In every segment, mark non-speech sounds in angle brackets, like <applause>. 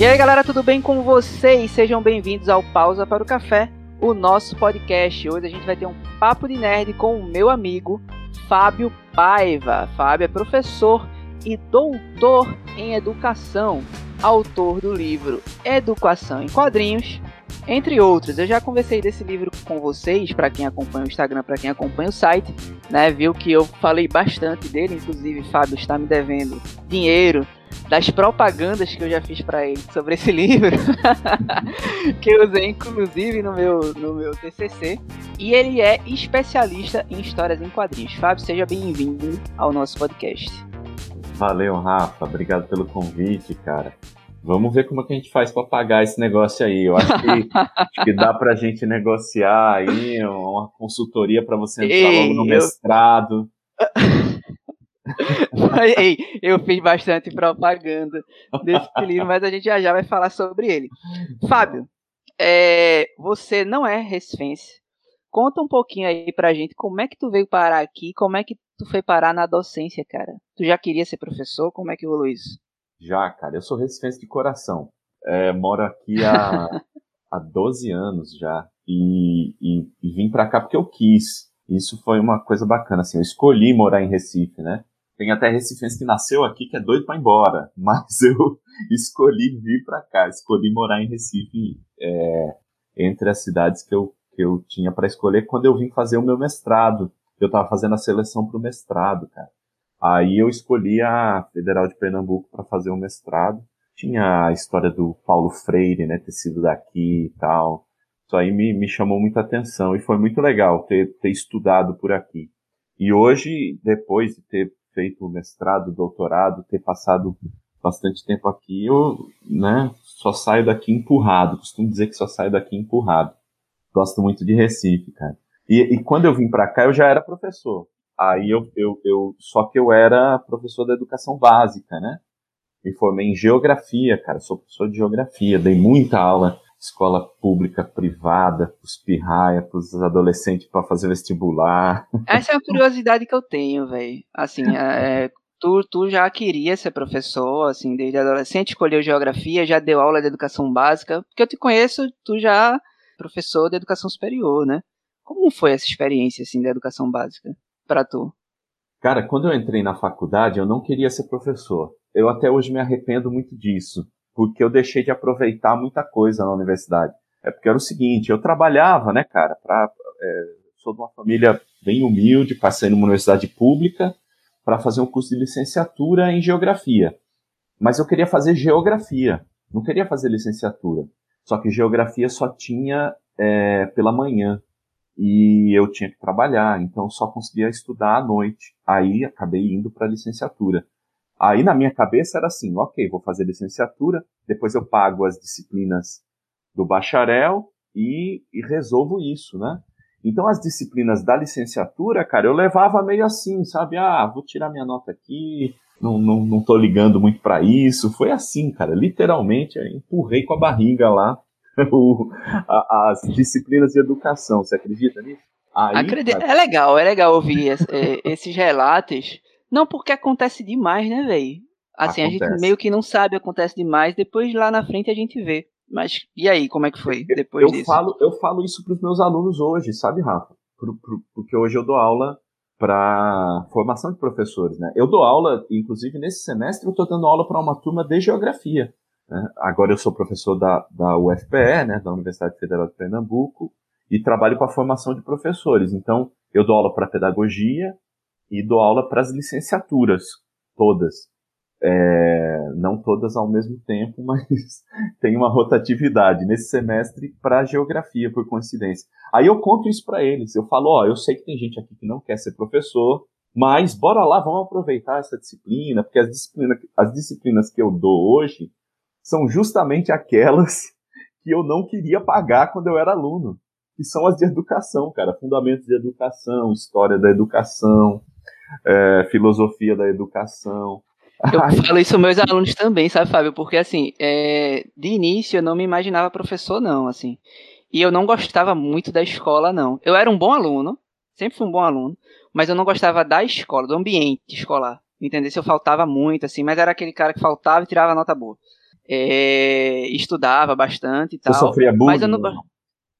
E aí galera, tudo bem com vocês? Sejam bem-vindos ao Pausa para o Café, o nosso podcast. Hoje a gente vai ter um papo de nerd com o meu amigo Fábio Paiva. Fábio é professor e doutor em educação, autor do livro Educação em Quadrinhos, entre outros. Eu já conversei desse livro com vocês, para quem acompanha o Instagram, para quem acompanha o site, né? Viu que eu falei bastante dele, inclusive Fábio está me devendo dinheiro das propagandas que eu já fiz para ele sobre esse <laughs> livro, que eu usei inclusive no meu, no meu TCC. E ele é especialista em histórias em quadrinhos. Fábio, seja bem-vindo ao nosso podcast. Valeu, Rafa. Obrigado pelo convite, cara. Vamos ver como é que a gente faz para pagar esse negócio aí. Eu acho que, acho que dá para a gente negociar aí uma consultoria para você entrar Ei, logo no eu... mestrado. <laughs> Ei, eu fiz bastante propaganda desse <laughs> livro, mas a gente já já vai falar sobre ele. Fábio, é, você não é recifense. Conta um pouquinho aí pra gente como é que tu veio parar aqui, como é que tu foi parar na docência, cara. Tu já queria ser professor? Como é que rolou isso? Já, cara. Eu sou recifense de coração. É, moro aqui há, <laughs> há 12 anos já. E, e, e vim pra cá porque eu quis. Isso foi uma coisa bacana, assim. Eu escolhi morar em Recife, né? Tem até recifense que nasceu aqui que é doido para ir embora, <laughs> mas eu escolhi vir para cá, escolhi morar em Recife é, entre as cidades que eu, que eu tinha para escolher quando eu vim fazer o meu mestrado. Eu estava fazendo a seleção para o mestrado, cara. Aí eu escolhi a Federal de Pernambuco para fazer o mestrado. Tinha a história do Paulo Freire, né, ter sido daqui e tal. Isso aí me, me chamou muita atenção e foi muito legal ter, ter estudado por aqui. E hoje, depois de ter feito mestrado, doutorado, ter passado bastante tempo aqui, eu, né, só saio daqui empurrado. Costumo dizer que só saio daqui empurrado. Gosto muito de Recife, cara. E, e quando eu vim para cá, eu já era professor. Aí eu, eu, eu, só que eu era professor da educação básica, né? Me formei em geografia, cara. Sou professor de geografia, dei muita aula escola pública, privada, os pirraia, pros adolescentes para fazer vestibular. Essa é a curiosidade que eu tenho, velho. Assim, <laughs> é, é, tu, tu já queria ser professor, assim, desde adolescente, escolheu geografia, já deu aula de educação básica, porque eu te conheço, tu já professor de educação superior, né? Como foi essa experiência, assim, da educação básica para tu? Cara, quando eu entrei na faculdade, eu não queria ser professor. Eu até hoje me arrependo muito disso porque eu deixei de aproveitar muita coisa na universidade. É porque era o seguinte, eu trabalhava, né, cara, pra, é, sou de uma família bem humilde, passei numa universidade pública para fazer um curso de licenciatura em geografia. Mas eu queria fazer geografia, não queria fazer licenciatura. Só que geografia só tinha é, pela manhã e eu tinha que trabalhar, então só conseguia estudar à noite. Aí acabei indo para licenciatura. Aí na minha cabeça era assim, ok, vou fazer licenciatura, depois eu pago as disciplinas do bacharel e, e resolvo isso, né? Então as disciplinas da licenciatura, cara, eu levava meio assim, sabe? Ah, vou tirar minha nota aqui, não, não, não tô ligando muito para isso. Foi assim, cara, literalmente, eu empurrei com a barriga lá <laughs> o, a, as disciplinas de educação. Você acredita nisso? Aí, Acredito. Cara... É legal, é legal ouvir esses relatos não, porque acontece demais, né, velho? Assim, acontece. a gente meio que não sabe, acontece demais, depois lá na frente a gente vê. Mas e aí, como é que foi depois eu disso? Falo, eu falo isso para os meus alunos hoje, sabe, Rafa? Pro, pro, porque hoje eu dou aula para formação de professores, né? Eu dou aula, inclusive nesse semestre eu estou dando aula para uma turma de geografia. Né? Agora eu sou professor da, da UFPE, né, da Universidade Federal de Pernambuco, e trabalho com a formação de professores. Então, eu dou aula para pedagogia, e dou aula para as licenciaturas, todas. É, não todas ao mesmo tempo, <laughs> mas tem uma rotatividade nesse semestre para geografia, por coincidência. Aí eu conto isso para eles. Eu falo: Ó, eu sei que tem gente aqui que não quer ser professor, mas bora lá, vamos aproveitar essa disciplina, porque as disciplinas, as disciplinas que eu dou hoje são justamente aquelas <laughs> que eu não queria pagar quando eu era aluno, que são as de educação, cara, fundamentos de educação, história da educação, é, filosofia da educação. Eu falo isso aos meus alunos também, sabe, Fábio? Porque, assim, é, de início eu não me imaginava professor, não, assim. E eu não gostava muito da escola, não. Eu era um bom aluno, sempre fui um bom aluno, mas eu não gostava da escola, do ambiente escolar. Entendeu? Se eu faltava muito, assim, mas era aquele cara que faltava e tirava nota boa. É, estudava bastante e tal. Você sofria bullying? Mas eu não,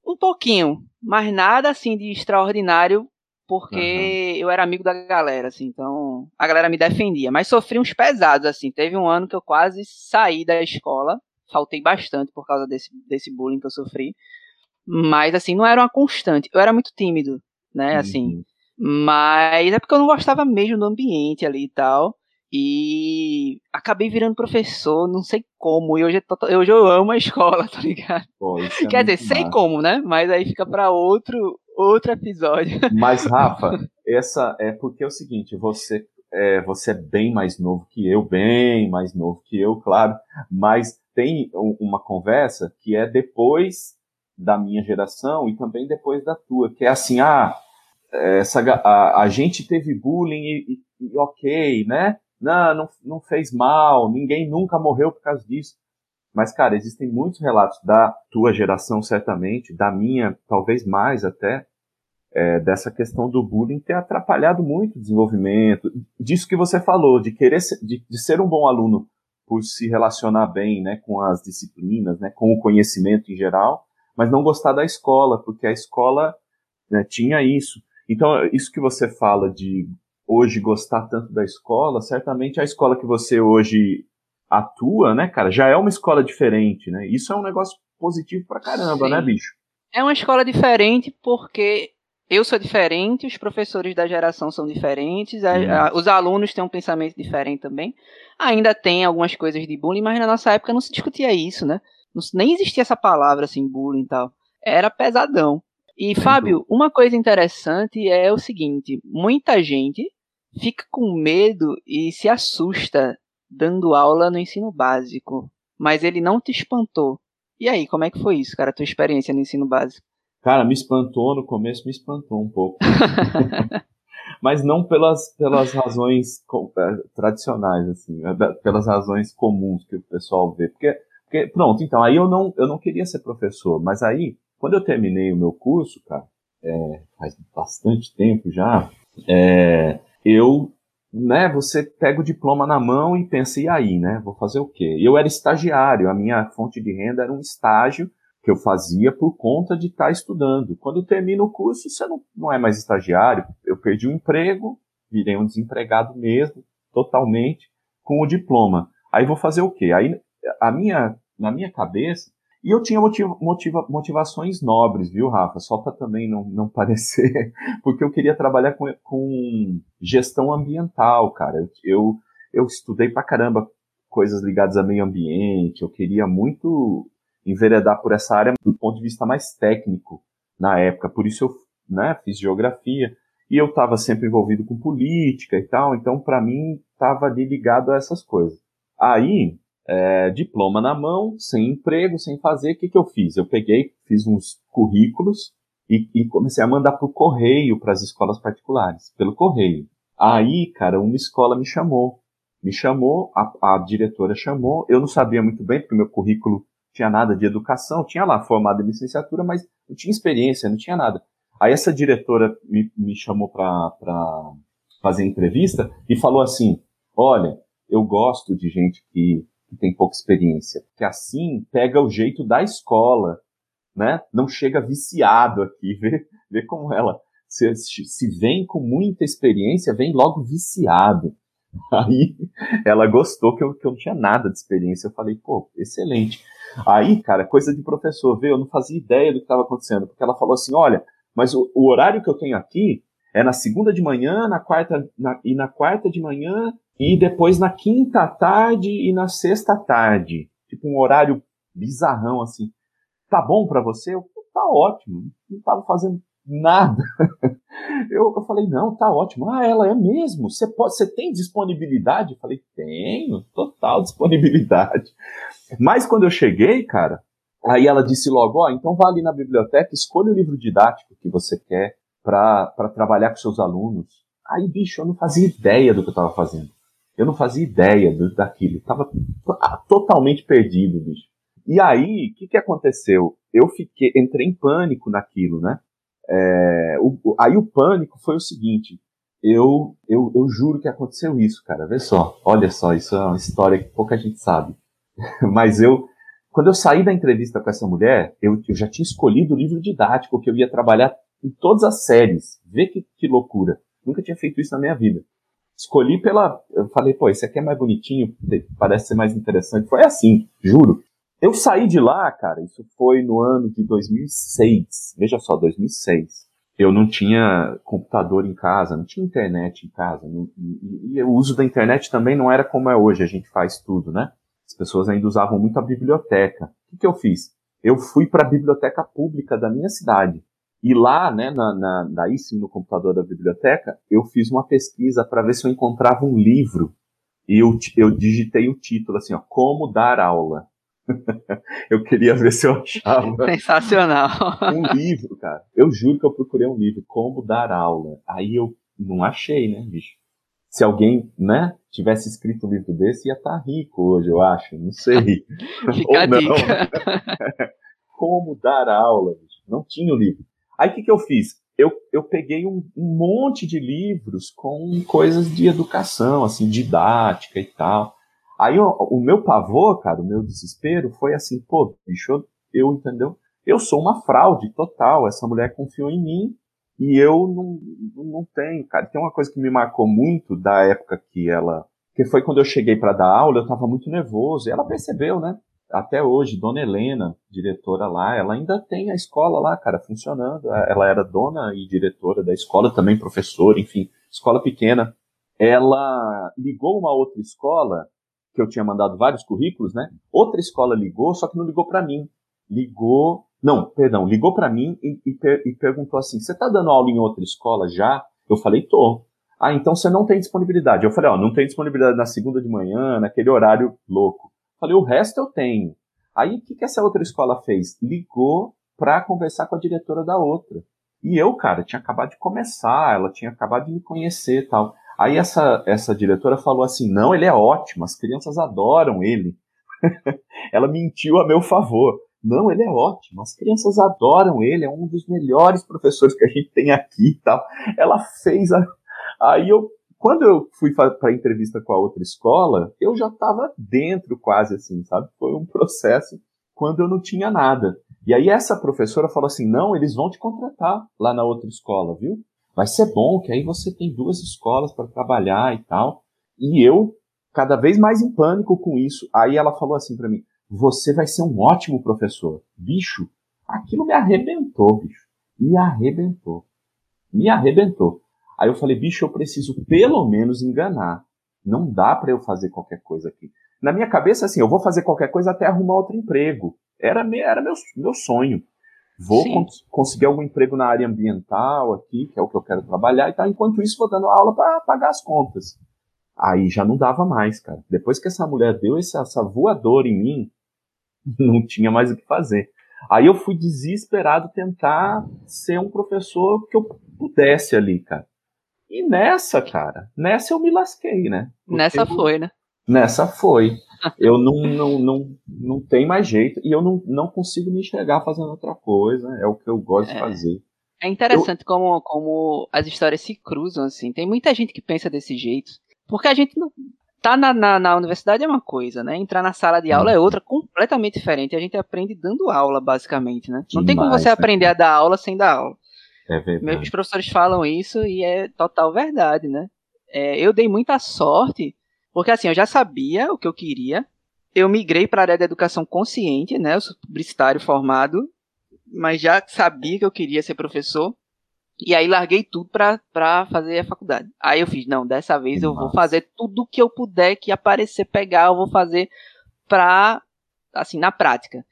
um pouquinho, mas nada assim de extraordinário, porque uhum. eu era amigo da galera, assim, então a galera me defendia. Mas sofri uns pesados, assim. Teve um ano que eu quase saí da escola, faltei bastante por causa desse, desse bullying que eu sofri. Mas, assim, não era uma constante. Eu era muito tímido, né, assim. Uhum. Mas é porque eu não gostava mesmo do ambiente ali e tal. E acabei virando professor, não sei como. E hoje, hoje eu amo a escola, <laughs> tá ligado? Pô, é Quer dizer, sei como, né? Mas aí fica para outro, outro episódio. <laughs> Mas, Rafa, essa é porque é o seguinte: você é, você é bem mais novo que eu, bem mais novo que eu, claro. Mas tem uma conversa que é depois da minha geração e também depois da tua, que é assim: ah, essa, a, a gente teve bullying e, e, e ok, né? não, não, não fez mal, ninguém nunca morreu por causa disso. Mas, cara, existem muitos relatos da tua geração, certamente, da minha, talvez mais até, é, dessa questão do bullying ter atrapalhado muito o desenvolvimento, disso que você falou, de querer ser, de, de ser um bom aluno por se relacionar bem, né, com as disciplinas, né, com o conhecimento em geral, mas não gostar da escola, porque a escola né, tinha isso. Então, isso que você fala de hoje gostar tanto da escola, certamente a escola que você hoje atua, né, cara, já é uma escola diferente, né? Isso é um negócio positivo pra caramba, né, Sim. né, bicho? É uma escola diferente porque eu sou diferente, os professores da geração são diferentes, a, a, os alunos têm um pensamento diferente também. Ainda tem algumas coisas de bullying, mas na nossa época não se discutia isso, né? Não, nem existia essa palavra assim, bullying e tal. Era pesadão. E, Fábio, uma coisa interessante é o seguinte: muita gente fica com medo e se assusta dando aula no ensino básico, mas ele não te espantou. E aí, como é que foi isso, cara, a tua experiência no ensino básico? Cara, me espantou no começo, me espantou um pouco. <laughs> mas não pelas, pelas razões é, tradicionais, assim, é pelas razões comuns que o pessoal vê. Porque, porque, pronto, então, aí eu não, eu não queria ser professor, mas aí, quando eu terminei o meu curso, cara, é, faz bastante tempo já, é, eu, né, você pega o diploma na mão e pensa, e aí, né, vou fazer o quê? Eu era estagiário, a minha fonte de renda era um estágio que eu fazia por conta de estar tá estudando. Quando termina o curso, você não, não é mais estagiário, eu perdi o emprego, virei um desempregado mesmo, totalmente, com o diploma. Aí vou fazer o quê? Aí, a minha, na minha cabeça, e eu tinha motiva, motiva, motivações nobres, viu, Rafa? Só para também não, não <laughs> parecer, porque eu queria trabalhar com, com gestão ambiental, cara. Eu, eu, eu estudei pra caramba coisas ligadas a meio ambiente, eu queria muito enveredar por essa área do ponto de vista mais técnico na época, por isso eu né, fiz geografia. E eu estava sempre envolvido com política e tal, então para mim estava ali ligado a essas coisas. Aí, é, diploma na mão, sem emprego, sem fazer, o que, que eu fiz? Eu peguei, fiz uns currículos e, e comecei a mandar por correio para as escolas particulares, pelo correio. Aí, cara, uma escola me chamou. Me chamou, a, a diretora chamou, eu não sabia muito bem, porque meu currículo tinha nada de educação, tinha lá formado em licenciatura, mas não tinha experiência, não tinha nada. Aí essa diretora me, me chamou para fazer entrevista e falou assim: Olha, eu gosto de gente que que tem pouca experiência, porque assim pega o jeito da escola, né? Não chega viciado aqui, <laughs> vê, vê como ela se, se vem com muita experiência, vem logo viciado. <laughs> Aí ela gostou que eu, que eu não tinha nada de experiência. Eu falei, pô, excelente. Aí, cara, coisa de professor, vê, eu não fazia ideia do que estava acontecendo, porque ela falou assim: olha, mas o, o, horário que eu tenho aqui é na segunda de manhã, na quarta na, e na quarta de manhã e depois na quinta tarde e na sexta tarde. Tipo um horário bizarrão assim. Tá bom para você? Eu, tá ótimo. Não tava fazendo nada. <laughs> Eu, eu falei, não, tá ótimo. Ah, ela é mesmo? Você pode, você tem disponibilidade? Eu falei, tenho, total disponibilidade. Mas quando eu cheguei, cara, aí ela disse logo, ó, oh, então vá ali na biblioteca, escolha o livro didático que você quer para trabalhar com seus alunos. Aí, bicho, eu não fazia ideia do que eu estava fazendo. Eu não fazia ideia do, daquilo. Estava totalmente perdido, bicho. E aí, o que, que aconteceu? Eu fiquei, entrei em pânico naquilo, né? É, o, aí o pânico foi o seguinte. Eu, eu, eu juro que aconteceu isso, cara. Vê só. Olha só, isso é uma história que pouca gente sabe. <laughs> Mas eu, quando eu saí da entrevista com essa mulher, eu, eu já tinha escolhido o livro didático que eu ia trabalhar em todas as séries. Vê que, que loucura. Nunca tinha feito isso na minha vida. Escolhi pela. Eu falei, pô, esse aqui é mais bonitinho, parece ser mais interessante. Foi assim, juro. Eu saí de lá, cara, isso foi no ano de 2006. Veja só, 2006. Eu não tinha computador em casa, não tinha internet em casa. Não, e, e, o uso da internet também não era como é hoje, a gente faz tudo, né? As pessoas ainda usavam muito a biblioteca. O que, que eu fiz? Eu fui para a biblioteca pública da minha cidade. E lá, né, na, na, daí sim, no computador da biblioteca, eu fiz uma pesquisa para ver se eu encontrava um livro. E eu, eu digitei o título assim, ó, Como Dar Aula. <laughs> eu queria ver se eu achava. <laughs> Sensacional. um livro, cara. Eu juro que eu procurei um livro, Como Dar Aula. Aí eu não achei, né, bicho? Se alguém, né, tivesse escrito um livro desse, ia estar tá rico hoje, eu acho. Não sei. <laughs> Ou não. Né? Como Dar Aula, bicho. Não tinha o livro. Aí o que, que eu fiz? Eu, eu peguei um, um monte de livros com coisas de educação, assim, didática e tal. Aí o, o, meu pavor, cara, o meu desespero foi assim, pô, bicho, eu, eu, entendeu? Eu sou uma fraude total. Essa mulher confiou em mim e eu não, não tenho, cara. Tem uma coisa que me marcou muito da época que ela. Que foi quando eu cheguei para dar aula, eu tava muito nervoso. E ela percebeu, né? até hoje, Dona Helena, diretora lá, ela ainda tem a escola lá, cara, funcionando. Ela era dona e diretora da escola, também professora, enfim, escola pequena. Ela ligou uma outra escola, que eu tinha mandado vários currículos, né? Outra escola ligou, só que não ligou para mim. Ligou, não, perdão, ligou para mim e, e, per, e perguntou assim: "Você tá dando aula em outra escola já?" Eu falei: "Tô." Ah, então você não tem disponibilidade. Eu falei: "Ó, não tem disponibilidade na segunda de manhã, naquele horário louco." Falei, o resto eu tenho. Aí o que, que essa outra escola fez? Ligou para conversar com a diretora da outra. E eu, cara, tinha acabado de começar, ela tinha acabado de me conhecer tal. Aí essa, essa diretora falou assim: não, ele é ótimo, as crianças adoram ele. <laughs> ela mentiu a meu favor. Não, ele é ótimo, as crianças adoram ele, é um dos melhores professores que a gente tem aqui e tal. Ela fez a. Aí eu quando eu fui para a entrevista com a outra escola, eu já estava dentro quase assim, sabe? Foi um processo quando eu não tinha nada. E aí essa professora falou assim: não, eles vão te contratar lá na outra escola, viu? Vai ser bom, que aí você tem duas escolas para trabalhar e tal. E eu, cada vez mais em pânico com isso. Aí ela falou assim para mim: você vai ser um ótimo professor. Bicho, aquilo me arrebentou, bicho. Me arrebentou. Me arrebentou. Aí eu falei, bicho, eu preciso pelo menos enganar. Não dá para eu fazer qualquer coisa aqui. Na minha cabeça, assim, eu vou fazer qualquer coisa até arrumar outro emprego. Era, era meu, meu sonho. Vou cons conseguir algum emprego na área ambiental aqui, que é o que eu quero trabalhar e tal. Enquanto isso, vou dando aula para pagar as contas. Aí já não dava mais, cara. Depois que essa mulher deu essa, essa voadora em mim, <laughs> não tinha mais o que fazer. Aí eu fui desesperado tentar ser um professor que eu pudesse ali, cara. E nessa, cara, nessa eu me lasquei, né? Porque nessa foi, né? Nessa foi. Eu não, não, não, não tem mais jeito e eu não, não consigo me enxergar fazendo outra coisa. É o que eu gosto é. de fazer. É interessante eu... como, como as histórias se cruzam, assim. Tem muita gente que pensa desse jeito. Porque a gente não. Tá na, na, na universidade é uma coisa, né? Entrar na sala de aula é outra, completamente diferente. A gente aprende dando aula, basicamente, né? Não tem como você né? aprender a dar aula sem dar aula. É verdade. Meus professores falam isso e é total verdade, né? É, eu dei muita sorte, porque assim, eu já sabia o que eu queria. Eu migrei para a área da educação consciente, né? Eu sou publicitário formado, mas já sabia que eu queria ser professor. E aí larguei tudo para fazer a faculdade. Aí eu fiz, não, dessa vez eu vou fazer tudo que eu puder que aparecer pegar, eu vou fazer pra, assim, na prática.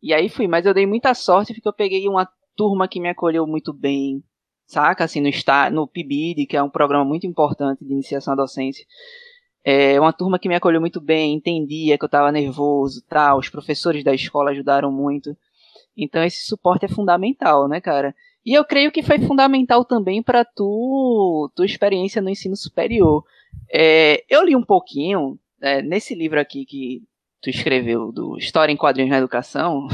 E aí fui, mas eu dei muita sorte porque eu peguei uma turma que me acolheu muito bem, saca? Assim, no, no PIBID, que é um programa muito importante de iniciação à docência. É uma turma que me acolheu muito bem, entendia que eu estava nervoso, tal. Os professores da escola ajudaram muito. Então esse suporte é fundamental, né, cara? E eu creio que foi fundamental também para tu, tua experiência no ensino superior. É, eu li um pouquinho é, nesse livro aqui que tu escreveu do História em Quadrinhos na Educação.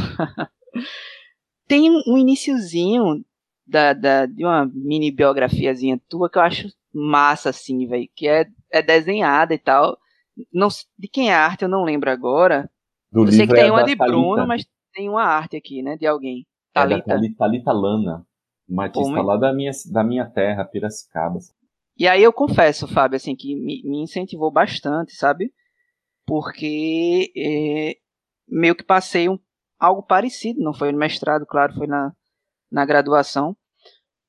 <laughs> tem um iniciozinho da, da, de uma mini biografiazinha tua que eu acho massa, assim, velho, que é, é desenhada e tal. Não, de quem é a arte eu não lembro agora, Do eu sei que tem é uma de Thalita. Bruno, mas tem uma arte aqui, né? De alguém. Thalita. É Thalita Lana. Uma artista lá da minha, da minha terra, Piracicaba. E aí eu confesso, Fábio, assim, que me, me incentivou bastante, sabe? Porque é, meio que passei um, algo parecido, não foi no mestrado, claro, foi na, na graduação,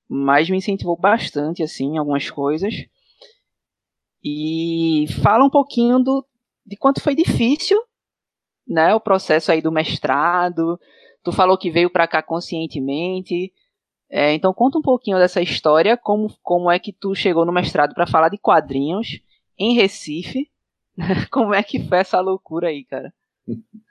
mas me incentivou bastante, assim, algumas coisas. E fala um pouquinho do, de quanto foi difícil, né, o processo aí do mestrado. Tu falou que veio para cá conscientemente. É, então conta um pouquinho dessa história, como, como é que tu chegou no mestrado para falar de quadrinhos em Recife. <laughs> como é que foi essa loucura aí, cara? <laughs>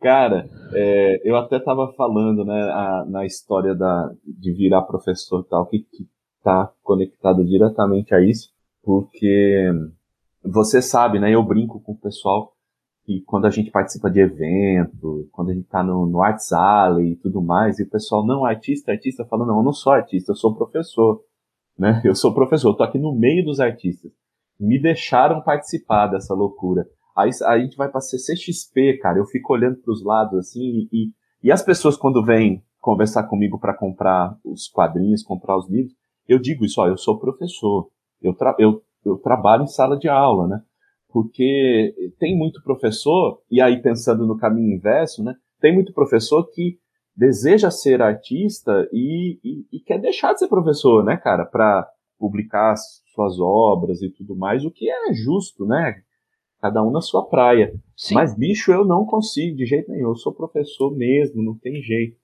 Cara, é, eu até estava falando, né, a, na história da, de virar professor e tal, que, que tá conectado diretamente a isso, porque você sabe, né, eu brinco com o pessoal que quando a gente participa de evento, quando a gente tá no, no Arts Alley e tudo mais, e o pessoal, não, artista, artista, fala, não, eu não sou artista, eu sou professor, né, <laughs> eu sou professor, eu tô aqui no meio dos artistas. Me deixaram participar dessa loucura. Aí, a gente vai pra CCXP, cara. Eu fico olhando pros lados assim e, e as pessoas quando vêm conversar comigo para comprar os quadrinhos, comprar os livros, eu digo isso, ó, eu sou professor. Eu, tra eu, eu trabalho em sala de aula, né? Porque tem muito professor, e aí pensando no caminho inverso, né? Tem muito professor que deseja ser artista e, e, e quer deixar de ser professor, né, cara? Para publicar suas obras e tudo mais, o que é justo, né? cada um na sua praia. Sim. Mas, bicho, eu não consigo de jeito nenhum. Eu sou professor mesmo, não tem jeito.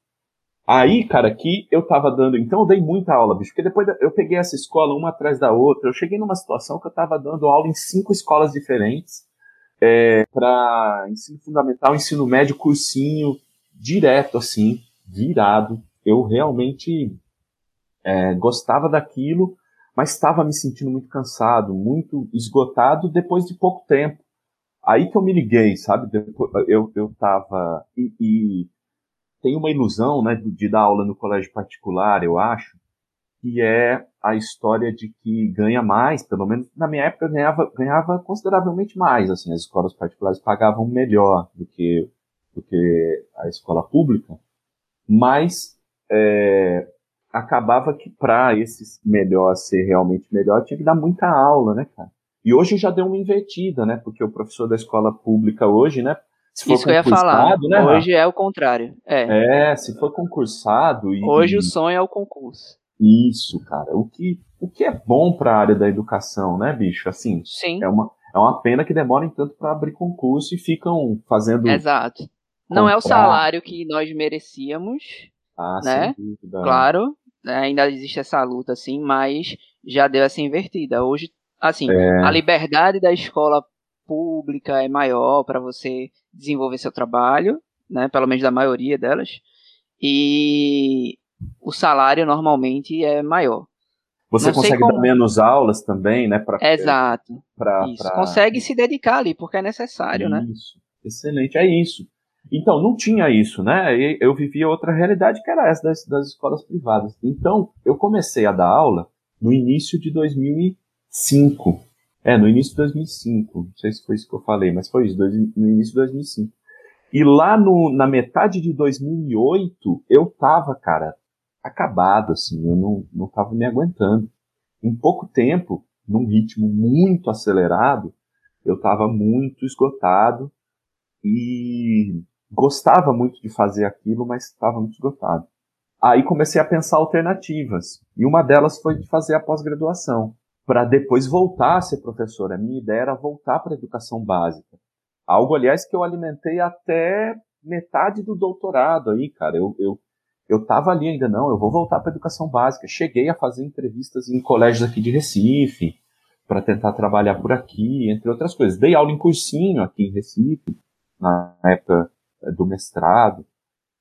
Aí, cara, aqui eu tava dando. Então eu dei muita aula, bicho, porque depois eu peguei essa escola uma atrás da outra. Eu cheguei numa situação que eu tava dando aula em cinco escolas diferentes. É, para ensino fundamental, ensino médio, cursinho, direto, assim, virado. Eu realmente é, gostava daquilo, mas estava me sentindo muito cansado, muito esgotado depois de pouco tempo. Aí que eu me liguei, sabe? Eu, eu tava. E, e tem uma ilusão, né, de dar aula no colégio particular, eu acho, que é a história de que ganha mais, pelo menos na minha época ganhava, ganhava consideravelmente mais, assim, as escolas particulares pagavam melhor do que, do que a escola pública, mas é, acabava que para esse melhor ser realmente melhor tinha que dar muita aula, né, cara? E hoje já deu uma invertida, né? Porque o professor da escola pública hoje, né? Se for Isso que eu ia falar. Né, hoje é o contrário. É. é, se for concursado. E, hoje o sonho é o concurso. Isso, cara. O que, o que é bom para a área da educação, né, bicho? Assim, Sim. É uma, é uma pena que demorem tanto para abrir concurso e ficam fazendo. Exato. Não é o salário que nós merecíamos. Ah, né? Claro, ainda existe essa luta, assim, mas já deu essa invertida. Hoje Assim, é... a liberdade da escola pública é maior para você desenvolver seu trabalho, né? Pelo menos da maioria delas. E o salário normalmente é maior. Você Não consegue como... dar menos aulas também, né? Pra, Exato. Pra, isso. Pra... Consegue se dedicar ali, porque é necessário, isso. né? Isso. Excelente, é isso. Então, não tinha isso, né? Eu vivia outra realidade que era essa das, das escolas privadas. Então, eu comecei a dar aula no início de 2000 2005. É, no início de 2005. Não sei se foi isso que eu falei, mas foi isso, no início de 2005. E lá no, na metade de 2008, eu tava, cara, acabado, assim, eu não, não tava me aguentando. Em pouco tempo, num ritmo muito acelerado, eu tava muito esgotado e gostava muito de fazer aquilo, mas estava muito esgotado. Aí comecei a pensar alternativas, e uma delas foi de fazer a pós-graduação para depois voltar a ser professor. A minha ideia era voltar para a educação básica. Algo, aliás, que eu alimentei até metade do doutorado aí, cara. Eu, eu, eu tava ali ainda, não, eu vou voltar para a educação básica. Cheguei a fazer entrevistas em colégios aqui de Recife, para tentar trabalhar por aqui, entre outras coisas. Dei aula em cursinho aqui em Recife, na época eh, do mestrado.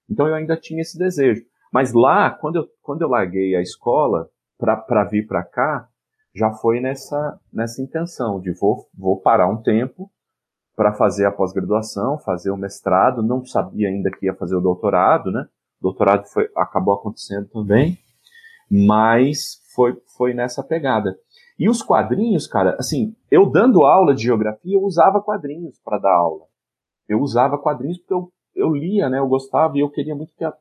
Então eu ainda tinha esse desejo. Mas lá, quando eu, quando eu larguei a escola para vir para cá, já foi nessa, nessa intenção de vou, vou parar um tempo para fazer a pós-graduação, fazer o mestrado, não sabia ainda que ia fazer o doutorado, né? O doutorado foi, acabou acontecendo também, mas foi, foi nessa pegada. E os quadrinhos, cara, assim, eu dando aula de geografia, eu usava quadrinhos para dar aula. eu usava quadrinhos porque eu, eu lia, né? Eu gostava e eu queria muito que a,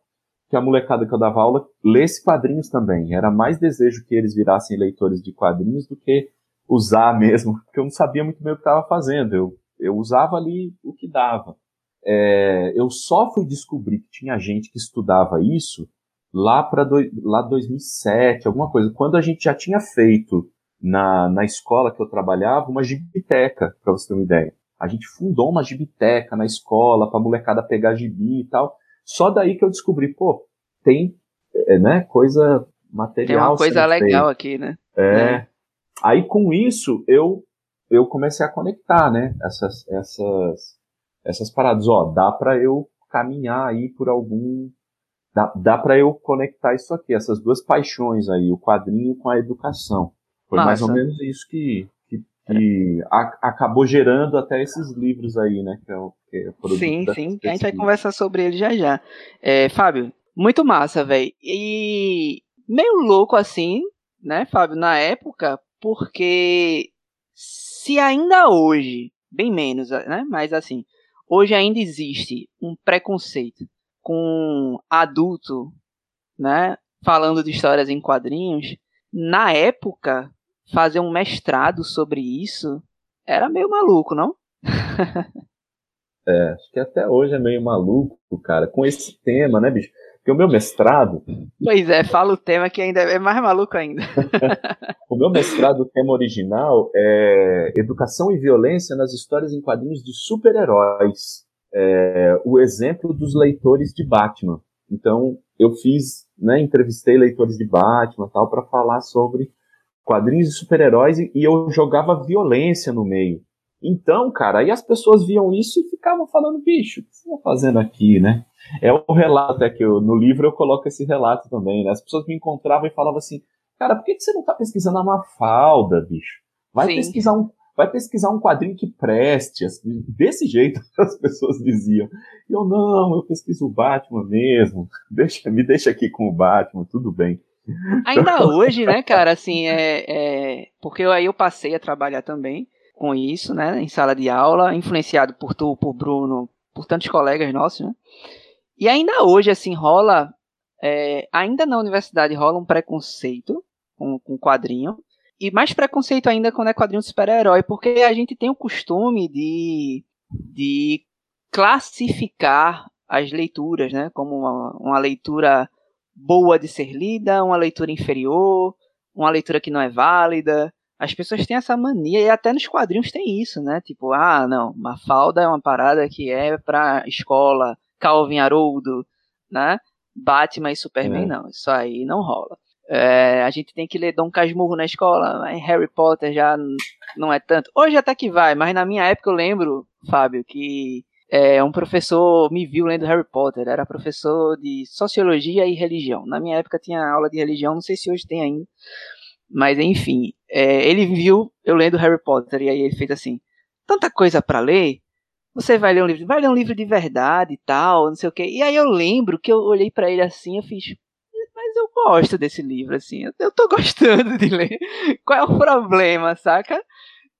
que a molecada que eu dava aula lesse quadrinhos também. Era mais desejo que eles virassem leitores de quadrinhos do que usar <laughs> mesmo, porque eu não sabia muito bem o que estava fazendo. Eu, eu usava ali o que dava. É, eu só fui descobrir que tinha gente que estudava isso lá para lá 2007, alguma coisa, quando a gente já tinha feito na, na escola que eu trabalhava uma gibiteca, para você ter uma ideia. A gente fundou uma gibiteca na escola para molecada pegar gibi e tal. Só daí que eu descobri, pô, tem, é, né, coisa material. Tem uma coisa legal aqui, né? É. é. Aí com isso eu eu comecei a conectar, né, essas essas essas paradas, ó, dá para eu caminhar aí por algum dá, dá para eu conectar isso aqui, essas duas paixões aí, o quadrinho com a educação. Foi Massa. mais ou menos isso que, que, a, acabou gerando até esses livros aí, né? Que é, que é sim, sim. A gente vai conversar sobre ele já já. É, Fábio, muito massa, velho. E meio louco assim, né, Fábio, na época, porque se ainda hoje, bem menos, né, mas assim, hoje ainda existe um preconceito com adulto, né, falando de histórias em quadrinhos, na época fazer um mestrado sobre isso era meio maluco, não? <laughs> é, acho que até hoje é meio maluco, cara, com esse tema, né, bicho? Porque o meu mestrado. Pois é, fala o tema que ainda é mais maluco ainda. <laughs> o meu mestrado, o tema original é Educação e Violência nas Histórias em Quadrinhos de Super-Heróis. É, o exemplo dos leitores de Batman. Então, eu fiz, né, entrevistei leitores de Batman tal, para falar sobre quadrinhos de super-heróis e, e eu jogava violência no meio. Então, cara, aí as pessoas viam isso e ficavam falando, bicho, o que você está fazendo aqui, né? É o relato, é que eu, no livro eu coloco esse relato também, né? As pessoas me encontravam e falavam assim, cara, por que, você não está pesquisando a Mafalda, bicho? Vai Sim. pesquisar um vai pesquisar um quadrinho que preste. Desse jeito <laughs> as pessoas diziam. E eu, não, eu pesquiso o Batman mesmo. Deixa, me deixa aqui com o Batman, tudo bem. Ainda <laughs> hoje, né, cara, assim, é, é, porque aí eu passei a trabalhar também com isso, né, em sala de aula, influenciado por tu, por Bruno, por tantos colegas nossos, né, e ainda hoje, assim, rola, é, ainda na universidade rola um preconceito com, com quadrinho, e mais preconceito ainda quando é quadrinho de super-herói, porque a gente tem o costume de, de classificar as leituras, né, como uma, uma leitura boa de ser lida, uma leitura inferior, uma leitura que não é válida. As pessoas têm essa mania, e até nos quadrinhos tem isso, né? Tipo, ah, não, Mafalda é uma parada que é pra escola, Calvin Haroldo, né? Batman e Superman, é. não, isso aí não rola. É, a gente tem que ler Dom Casmurro na escola, Harry Potter já não é tanto. Hoje até que vai, mas na minha época eu lembro, Fábio, que é, um professor me viu lendo Harry Potter, era professor de sociologia e religião. Na minha época tinha aula de religião, não sei se hoje tem ainda, mas enfim, é, ele viu eu lendo Harry Potter e aí ele fez assim: tanta coisa para ler, você vai ler um livro, vai ler um livro de verdade e tal, não sei o quê. E aí eu lembro que eu olhei para ele assim, eu fiz, mas eu gosto desse livro, assim, eu, tô <laughs> gostando de ler. Qual é o problema, saca?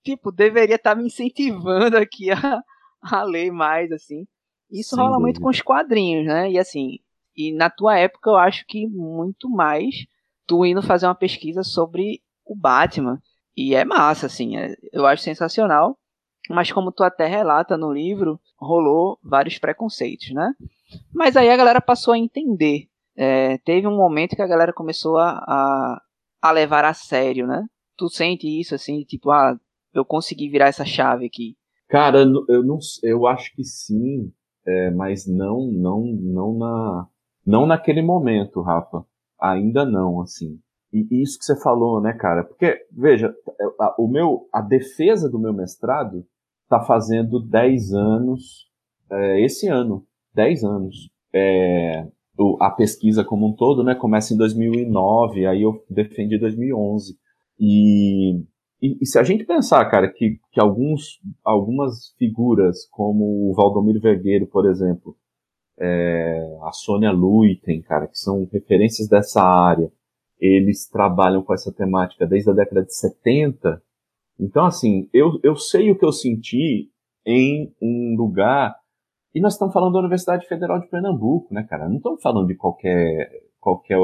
Tipo, deveria estar tá me incentivando aqui a, a ler mais, assim. Isso Sem rola dúvida. muito com os quadrinhos, né? E assim, e na tua época eu acho que muito mais tu indo fazer uma pesquisa sobre o Batman. E é massa, assim, é, eu acho sensacional. Mas como tu até relata no livro, rolou vários preconceitos, né? Mas aí a galera passou a entender. É, teve um momento que a galera começou a, a, a levar a sério, né? Tu sente isso, assim, tipo, ah, eu consegui virar essa chave aqui. Cara, eu não, eu acho que sim, é, mas não, não, não na, não naquele momento, Rafa. Ainda não, assim. E isso que você falou, né, cara? Porque veja, a, o meu, a defesa do meu mestrado está fazendo 10 anos é, esse ano, 10 anos. É, o, a pesquisa como um todo, né, começa em 2009, aí eu defendi 2011. E e, e, se a gente pensar, cara, que, que alguns, algumas figuras, como o Valdomiro Vergueiro, por exemplo, é, a Sônia Luiten, cara, que são referências dessa área, eles trabalham com essa temática desde a década de 70. Então, assim, eu, eu sei o que eu senti em um lugar E nós estamos falando da Universidade Federal de Pernambuco, né, cara? Não estamos falando de qualquer, qualquer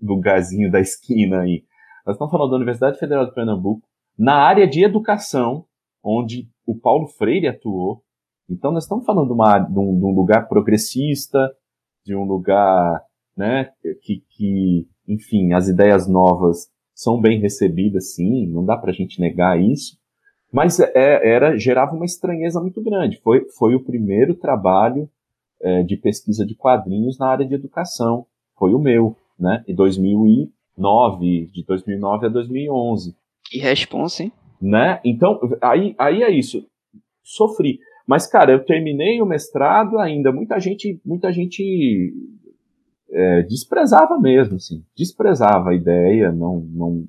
lugarzinho da esquina aí. Nós estamos falando da Universidade Federal de Pernambuco, na área de educação, onde o Paulo Freire atuou. Então, nós estamos falando de, uma, de, um, de um lugar progressista, de um lugar né, que, que, enfim, as ideias novas são bem recebidas, sim, não dá para a gente negar isso. Mas é, era gerava uma estranheza muito grande. Foi, foi o primeiro trabalho é, de pesquisa de quadrinhos na área de educação. Foi o meu, né? Em 2009, de 2009 a 2011. Que responsa, hein? Né? Então, aí, aí é isso. Sofri. Mas, cara, eu terminei o mestrado ainda. Muita gente, muita gente é, desprezava mesmo, assim. Desprezava a ideia, não, não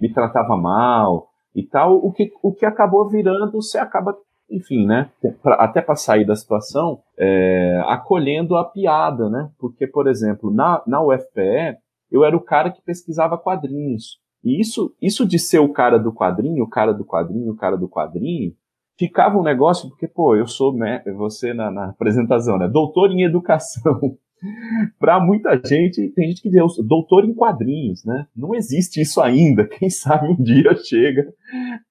me tratava mal e tal, o que, o que acabou virando, você acaba, enfim, né, até para sair da situação, é, acolhendo a piada, né, porque, por exemplo, na, na UFPE, eu era o cara que pesquisava quadrinhos, e isso, isso de ser o cara do quadrinho, o cara do quadrinho, o cara do quadrinho, ficava um negócio, porque, pô, eu sou, né, você na, na apresentação, né, doutor em educação, <laughs> para muita gente, tem gente que diz, doutor em quadrinhos, né? Não existe isso ainda. <laughs> Quem sabe um dia chega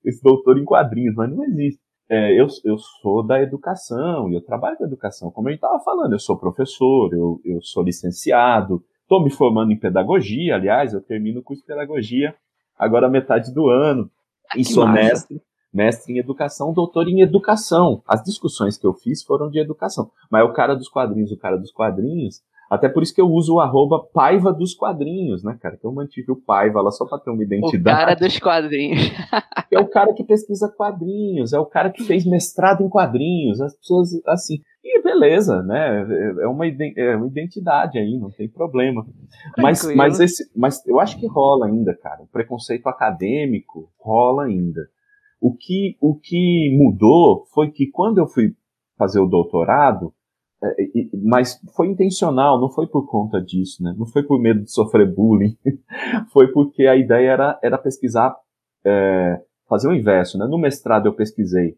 esse doutor em quadrinhos, mas não existe. É, eu, eu sou da educação e eu trabalho com educação. Como eu estava falando, eu sou professor, eu, eu sou licenciado, estou me formando em pedagogia, aliás, eu termino o curso de pedagogia agora metade do ano. Ah, e sou massa. mestre mestre em educação, doutor em educação. As discussões que eu fiz foram de educação. Mas o cara dos quadrinhos, o cara dos quadrinhos, até por isso que eu uso o arroba paiva dos quadrinhos, né, cara? Que eu mantive o paiva lá só pra ter uma identidade. O cara dos quadrinhos. é o cara que pesquisa quadrinhos, é o cara que fez mestrado em quadrinhos, as pessoas assim. E beleza, né? É uma, é uma identidade aí, não tem problema. Mas, mas, esse, mas eu acho que rola ainda, cara. O preconceito acadêmico rola ainda. O que, o que mudou foi que quando eu fui fazer o doutorado, é, mas foi intencional, não foi por conta disso, né? Não foi por medo de sofrer bullying, <laughs> foi porque a ideia era, era pesquisar, é, fazer o inverso, né? No mestrado eu pesquisei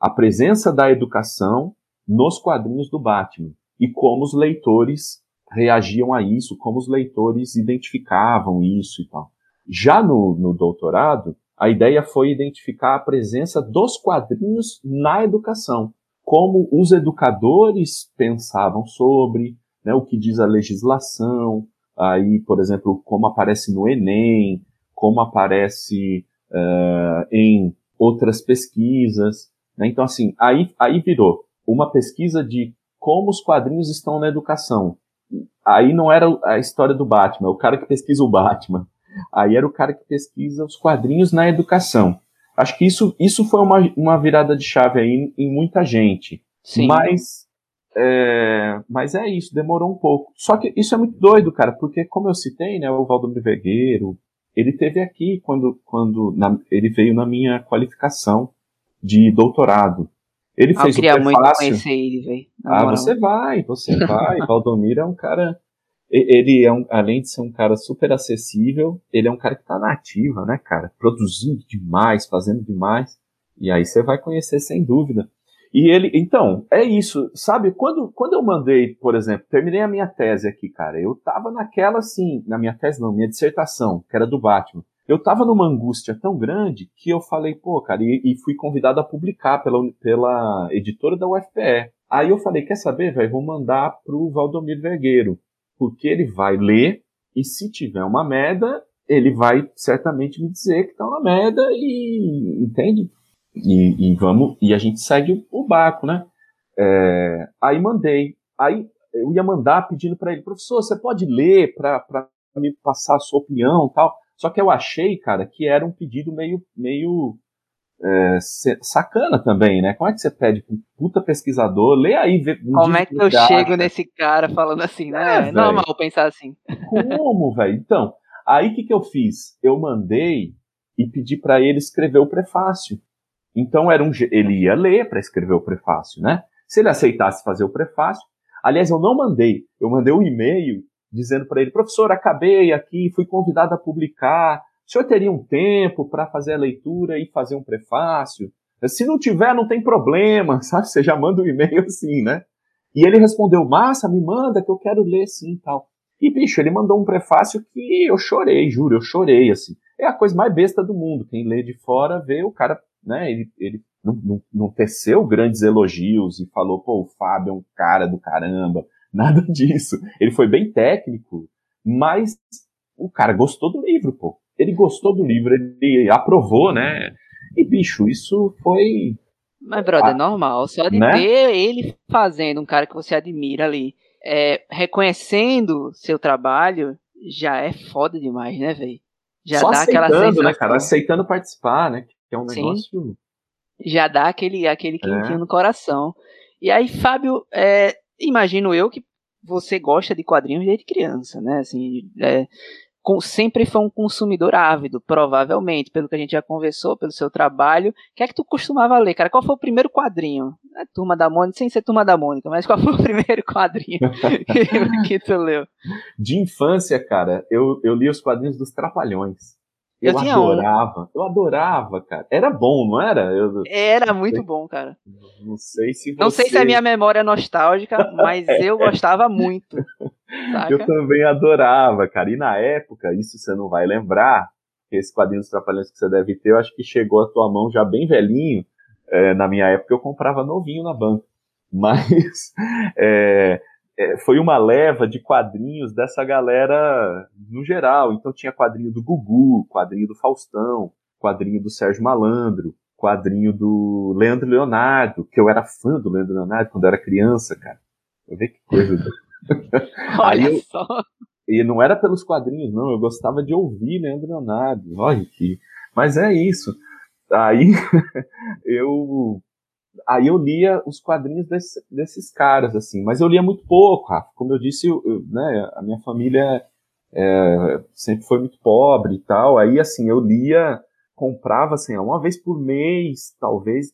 a presença da educação nos quadrinhos do Batman e como os leitores reagiam a isso, como os leitores identificavam isso e tal. Já no, no doutorado, a ideia foi identificar a presença dos quadrinhos na educação, como os educadores pensavam sobre, né, o que diz a legislação, aí, por exemplo, como aparece no Enem, como aparece uh, em outras pesquisas. Né? Então, assim, aí, aí virou uma pesquisa de como os quadrinhos estão na educação. Aí não era a história do Batman, é o cara que pesquisa o Batman. Aí era o cara que pesquisa os quadrinhos na educação. Acho que isso, isso foi uma, uma virada de chave aí em, em muita gente. Sim. Mas, é, mas é isso, demorou um pouco. Só que isso é muito doido, cara, porque como eu citei, né, o Valdomiro Vergueiro, ele teve aqui quando, quando na, ele veio na minha qualificação de doutorado. Ele ah, fez eu queria muito conhecer ele, velho. Ah, moral. você vai, você vai. <laughs> Valdomiro é um cara ele é um, além de ser um cara super acessível, ele é um cara que tá na ativa, né, cara? Produzindo demais, fazendo demais. E aí você vai conhecer sem dúvida. E ele, então, é isso, sabe? Quando, quando eu mandei, por exemplo, terminei a minha tese aqui, cara, eu tava naquela assim, na minha tese não, minha dissertação, que era do Batman. Eu tava numa angústia tão grande que eu falei, pô, cara, e, e fui convidado a publicar pela, pela editora da UFPE. Aí eu falei, quer saber, velho, vou mandar pro Valdomiro Vergueiro porque ele vai ler e se tiver uma merda, ele vai certamente me dizer que tá uma merda e entende? E, e vamos e a gente segue o barco, né? É, aí mandei, aí eu ia mandar pedindo para ele, professor, você pode ler para me passar a sua opinião, tal. Só que eu achei, cara, que era um pedido meio meio é, sacana também, né? Como é que você pede para um puta pesquisador? Lê aí, vê. Como é que eu chego nesse cara falando assim, né? É, é normal pensar assim. Como, velho? Então, aí o que, que eu fiz? Eu mandei e pedi para ele escrever o prefácio. Então era um, ele ia ler para escrever o prefácio, né? Se ele aceitasse fazer o prefácio, aliás, eu não mandei, eu mandei um e-mail dizendo para ele, professor, acabei aqui, fui convidado a publicar, o senhor teria um tempo para fazer a leitura e fazer um prefácio? Se não tiver, não tem problema, <laughs> sabe? Você já manda um e-mail assim, né? E ele respondeu, massa, me manda que eu quero ler sim tal. E, bicho, ele mandou um prefácio que eu chorei, juro, eu chorei, assim. É a coisa mais besta do mundo. Quem lê de fora vê o cara, né, ele, ele não, não, não teceu grandes elogios e falou, pô, o Fábio é um cara do caramba. <laughs> Nada disso. Ele foi bem técnico, mas o cara gostou do livro, pô. Ele gostou do livro, ele aprovou, né? E, bicho, isso foi. Mas, brother, é normal. Só de né? ter ele fazendo um cara que você admira ali, é, reconhecendo seu trabalho, já é foda demais, né, velho? Já Só dá aquela sensação. né, cara? Aceitando participar, né? Que é um negócio. Sim. Já dá aquele, aquele quentinho é. no coração. E aí, Fábio, é, imagino eu que você gosta de quadrinhos desde criança, né? Assim, é, com, sempre foi um consumidor ávido, provavelmente, pelo que a gente já conversou, pelo seu trabalho. O que é que tu costumava ler, cara? Qual foi o primeiro quadrinho? É, Turma da Mônica, sem ser Turma da Mônica, mas qual foi o <laughs> primeiro quadrinho que tu leu? De infância, cara, eu, eu li os quadrinhos dos Trapalhões. Eu, eu adorava, um. eu adorava, cara. Era bom, não era? Eu, era muito sei, bom, cara. Não sei se você... Não sei se é minha memória nostálgica, mas <laughs> eu gostava muito. Saca? Eu também adorava, cara. E na época, isso você não vai lembrar, esse quadrinho dos Trapalhões que você deve ter, eu acho que chegou à tua mão já bem velhinho. É, na minha época eu comprava novinho na banca. <laughs> Mas é, é, foi uma leva de quadrinhos dessa galera no geral. Então tinha quadrinho do Gugu, quadrinho do Faustão, quadrinho do Sérgio Malandro, quadrinho do Leandro Leonardo, que eu era fã do Leandro Leonardo quando eu era criança, cara. Eu ver que coisa. <laughs> Olha eu, só. E não era pelos quadrinhos, não. Eu gostava de ouvir Leandro Leonardo. Olha que. Mas é isso. Aí <laughs> eu aí eu lia os quadrinhos desse, desses caras, assim, mas eu lia muito pouco, Rafa. Como eu disse, eu, eu, né, a minha família é, sempre foi muito pobre e tal, aí, assim, eu lia, comprava, assim, uma vez por mês, talvez,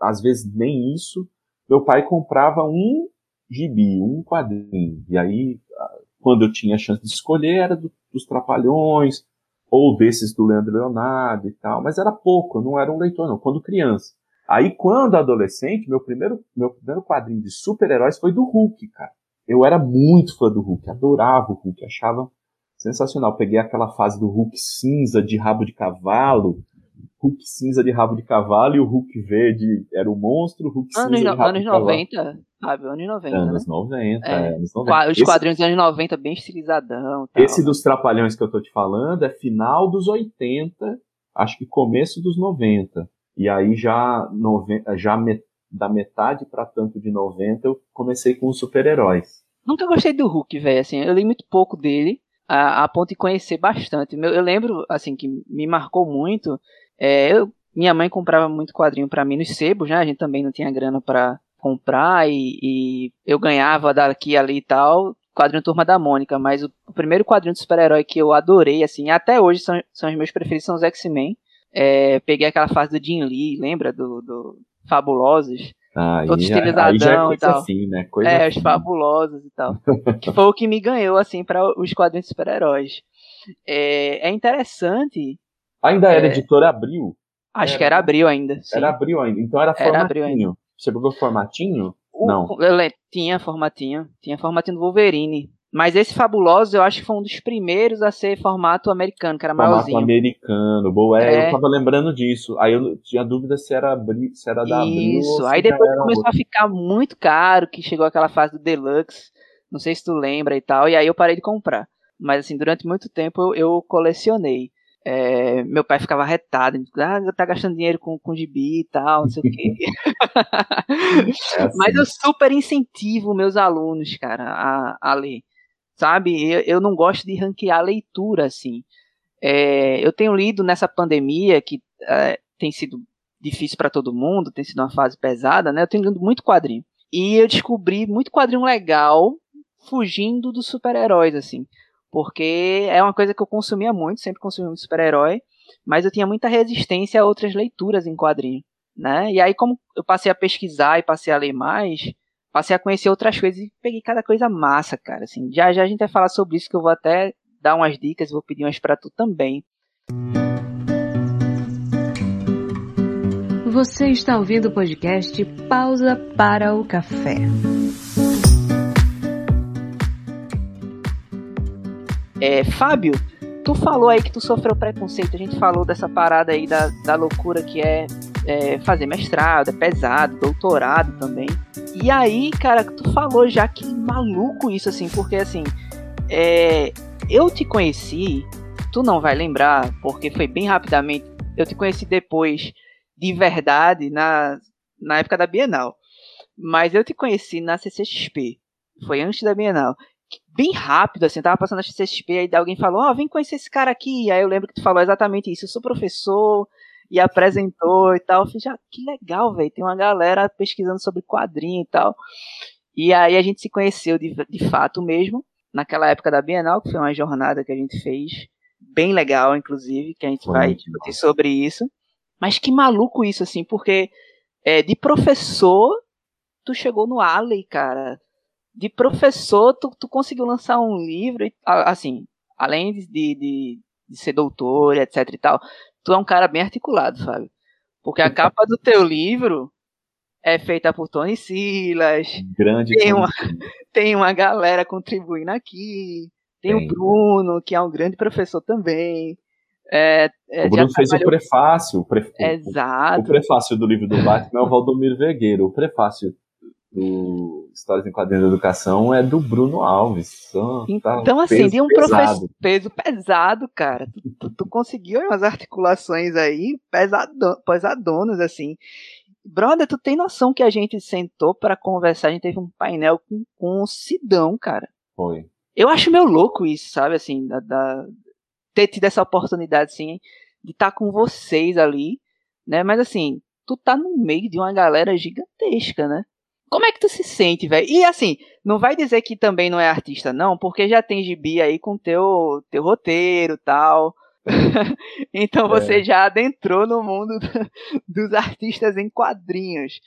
às vezes nem isso, meu pai comprava um gibi, um quadrinho, e aí, quando eu tinha a chance de escolher, era do, dos Trapalhões, ou desses do Leandro Leonardo e tal, mas era pouco, eu não era um leitor, não, quando criança. Aí, quando adolescente, meu primeiro, meu primeiro quadrinho de super-heróis foi do Hulk, cara. Eu era muito fã do Hulk, adorava o Hulk, achava sensacional. Peguei aquela fase do Hulk cinza de rabo de cavalo, Hulk cinza de rabo de cavalo e o Hulk verde era o monstro, Hulk anos, cinza de rabo anos de 90, sabe? Anos 90. Anos né? 90, é. anos 90. Os quadrinhos dos anos 90 bem estilizadão. Tal. Esse dos Trapalhões que eu tô te falando é final dos 80, acho que começo dos 90. E aí já, já met, da metade para tanto de 90 eu comecei com os super-heróis. Nunca gostei do Hulk, velho, assim, eu li muito pouco dele, a, a ponto de conhecer bastante. Eu, lembro, assim, que me marcou muito, é, eu, minha mãe comprava muito quadrinho para mim nos sebos, né, a gente também não tinha grana para comprar e, e, eu ganhava daqui ali e tal, quadrinho Turma da Mônica, mas o, o primeiro quadrinho de super-herói que eu adorei, assim, até hoje são, são os meus preferidos, são os X-Men, é, peguei aquela fase do Jim Lee, lembra? Do, do Fabulosos. Ah, todo estilizadão é e tal. Assim, né? Coisa é, os fabulosos e tal. <laughs> que foi o que me ganhou, assim, para os quadrinhos de super-heróis. É, é, interessante. Ainda era é, editora Abril? Acho era, que era Abril ainda. Sim. Era Abril ainda. Então era formatinho. Você pegou formatinho? O, Não. Tinha formatinho. Tinha formatinho do Wolverine. Mas esse Fabuloso eu acho que foi um dos primeiros a ser formato americano, que era formato maiorzinho. Formato americano, boa. É, é, eu tava lembrando disso. Aí eu tinha dúvida se era, se era da Abril Isso, aí depois começou a ficar muito caro, que chegou aquela fase do Deluxe. Não sei se tu lembra e tal, e aí eu parei de comprar. Mas assim, durante muito tempo eu, eu colecionei. É, meu pai ficava retado, ah, tá gastando dinheiro com, com gibi e tal, não sei o quê. <laughs> <laughs> é assim. Mas eu super incentivo meus alunos, cara, a, a ler sabe? Eu, eu não gosto de ranquear leitura, assim. É, eu tenho lido nessa pandemia, que é, tem sido difícil para todo mundo, tem sido uma fase pesada, né? Eu tenho lido muito quadrinho. E eu descobri muito quadrinho legal fugindo dos super-heróis, assim. Porque é uma coisa que eu consumia muito, sempre consumi muito super-herói, mas eu tinha muita resistência a outras leituras em quadrinho, né? E aí, como eu passei a pesquisar e passei a ler mais, passei a conhecer outras coisas e peguei cada coisa massa, cara. Assim, já já a gente vai falar sobre isso, que eu vou até dar umas dicas, vou pedir umas para tu também. Você está ouvindo o podcast Pausa para o Café. É, Fábio, tu falou aí que tu sofreu preconceito, a gente falou dessa parada aí da, da loucura que é, é fazer mestrado, é pesado, doutorado também. E aí, cara, tu falou já que maluco isso, assim, porque assim, é, eu te conheci, tu não vai lembrar, porque foi bem rapidamente, eu te conheci depois, de verdade, na, na época da Bienal. Mas eu te conheci na CCXP, foi antes da Bienal bem rápido, assim, tava passando a CCXP, aí alguém falou, ó, oh, vem conhecer esse cara aqui, aí eu lembro que tu falou exatamente isso, eu sou professor, e apresentou e tal, eu falei, ah, que legal, velho, tem uma galera pesquisando sobre quadrinho e tal, e aí a gente se conheceu de, de fato mesmo, naquela época da Bienal, que foi uma jornada que a gente fez, bem legal, inclusive, que a gente vai discutir sobre isso, mas que maluco isso, assim, porque é, de professor, tu chegou no Alley, cara, de professor, tu, tu conseguiu lançar um livro, assim, além de, de, de ser doutor, etc e tal, tu é um cara bem articulado, Fábio. Porque a <laughs> capa do teu livro é feita por Tony Silas. Grande tem uma, <laughs> tem uma galera contribuindo aqui. Tem, tem, o Bruno, que é um grande professor também. É, é, o Bruno fez trabalhou... o prefácio. O, pre... Exato. O, o prefácio do livro do Batman é o Valdomiro Vergueiro. O prefácio do Histórias em Quadrinhos da Educação é do Bruno Alves. Tá então, assim, de um professor peso pesado, cara. Tu, tu, tu, conseguiu umas articulações aí pesado, pesadonas, assim. Brother, tu tem noção que a gente sentou para conversar, a gente teve um painel com, com o Sidão, cara. Foi. Eu acho meio louco isso, sabe, assim, da, da ter tido essa oportunidade, assim, de estar tá com vocês ali, né? Mas, assim, tu tá no meio de uma galera gigantesca, né? Como é que tu se sente, velho? E assim, não vai dizer que também não é artista, não, porque já tem gibi aí com teu, teu roteiro tal. <laughs> então você é. já adentrou no mundo <laughs> dos artistas em quadrinhos.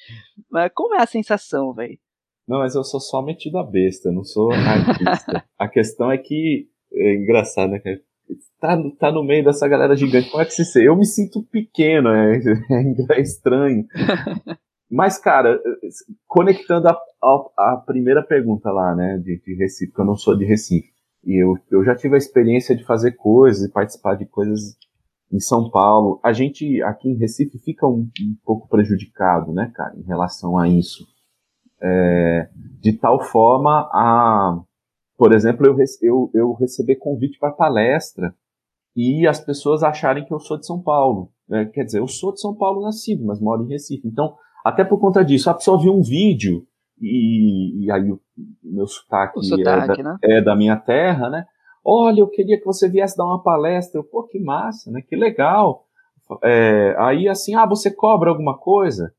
Mas como é a sensação, velho? Não, mas eu sou só metido a besta, não sou artista. a questão é que é engraçado, né, Tá, tá no meio dessa galera gigante, como é que se sente? Eu me sinto pequeno, é, <laughs> é estranho. Mas, cara, conectando a, a, a, primeira pergunta lá, né, de, de Recife, porque eu não sou de Recife. E eu, eu já tive a experiência de fazer coisas e participar de coisas em São Paulo. A gente aqui em Recife fica um, um pouco prejudicado, né, cara, em relação a isso. É, de tal forma a, por exemplo, eu, eu, eu receber convite para palestra e as pessoas acharem que eu sou de São Paulo. Né? Quer dizer, eu sou de São Paulo nascido, mas moro em Recife. Então, até por conta disso, a pessoa viu um vídeo e, e aí o meu sotaque, o sotaque é, da, né? é da minha terra, né? Olha, eu queria que você viesse dar uma palestra. Eu, Pô, que massa, né? Que legal. É, aí assim, ah, você cobra alguma coisa?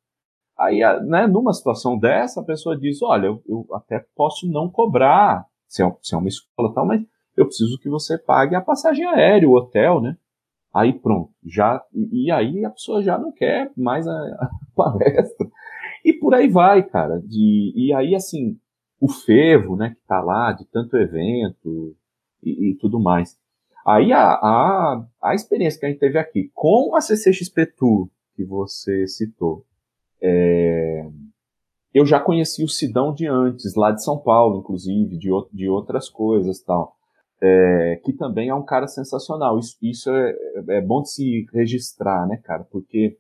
Aí, né, numa situação dessa, a pessoa diz, olha, eu, eu até posso não cobrar, se é, se é uma escola tal, mas eu preciso que você pague a passagem aérea, o hotel, né? Aí pronto, já e, e aí a pessoa já não quer mais a, a, <laughs> palestra. E por aí vai, cara. De, e aí, assim, o fervo, né, que tá lá, de tanto evento e, e tudo mais. Aí a, a, a experiência que a gente teve aqui com a CCXP Tour, que você citou, é, eu já conheci o Sidão de antes, lá de São Paulo, inclusive, de, de outras coisas tal é, que também é um cara sensacional. Isso, isso é, é, bom de se registrar, né, cara? Porque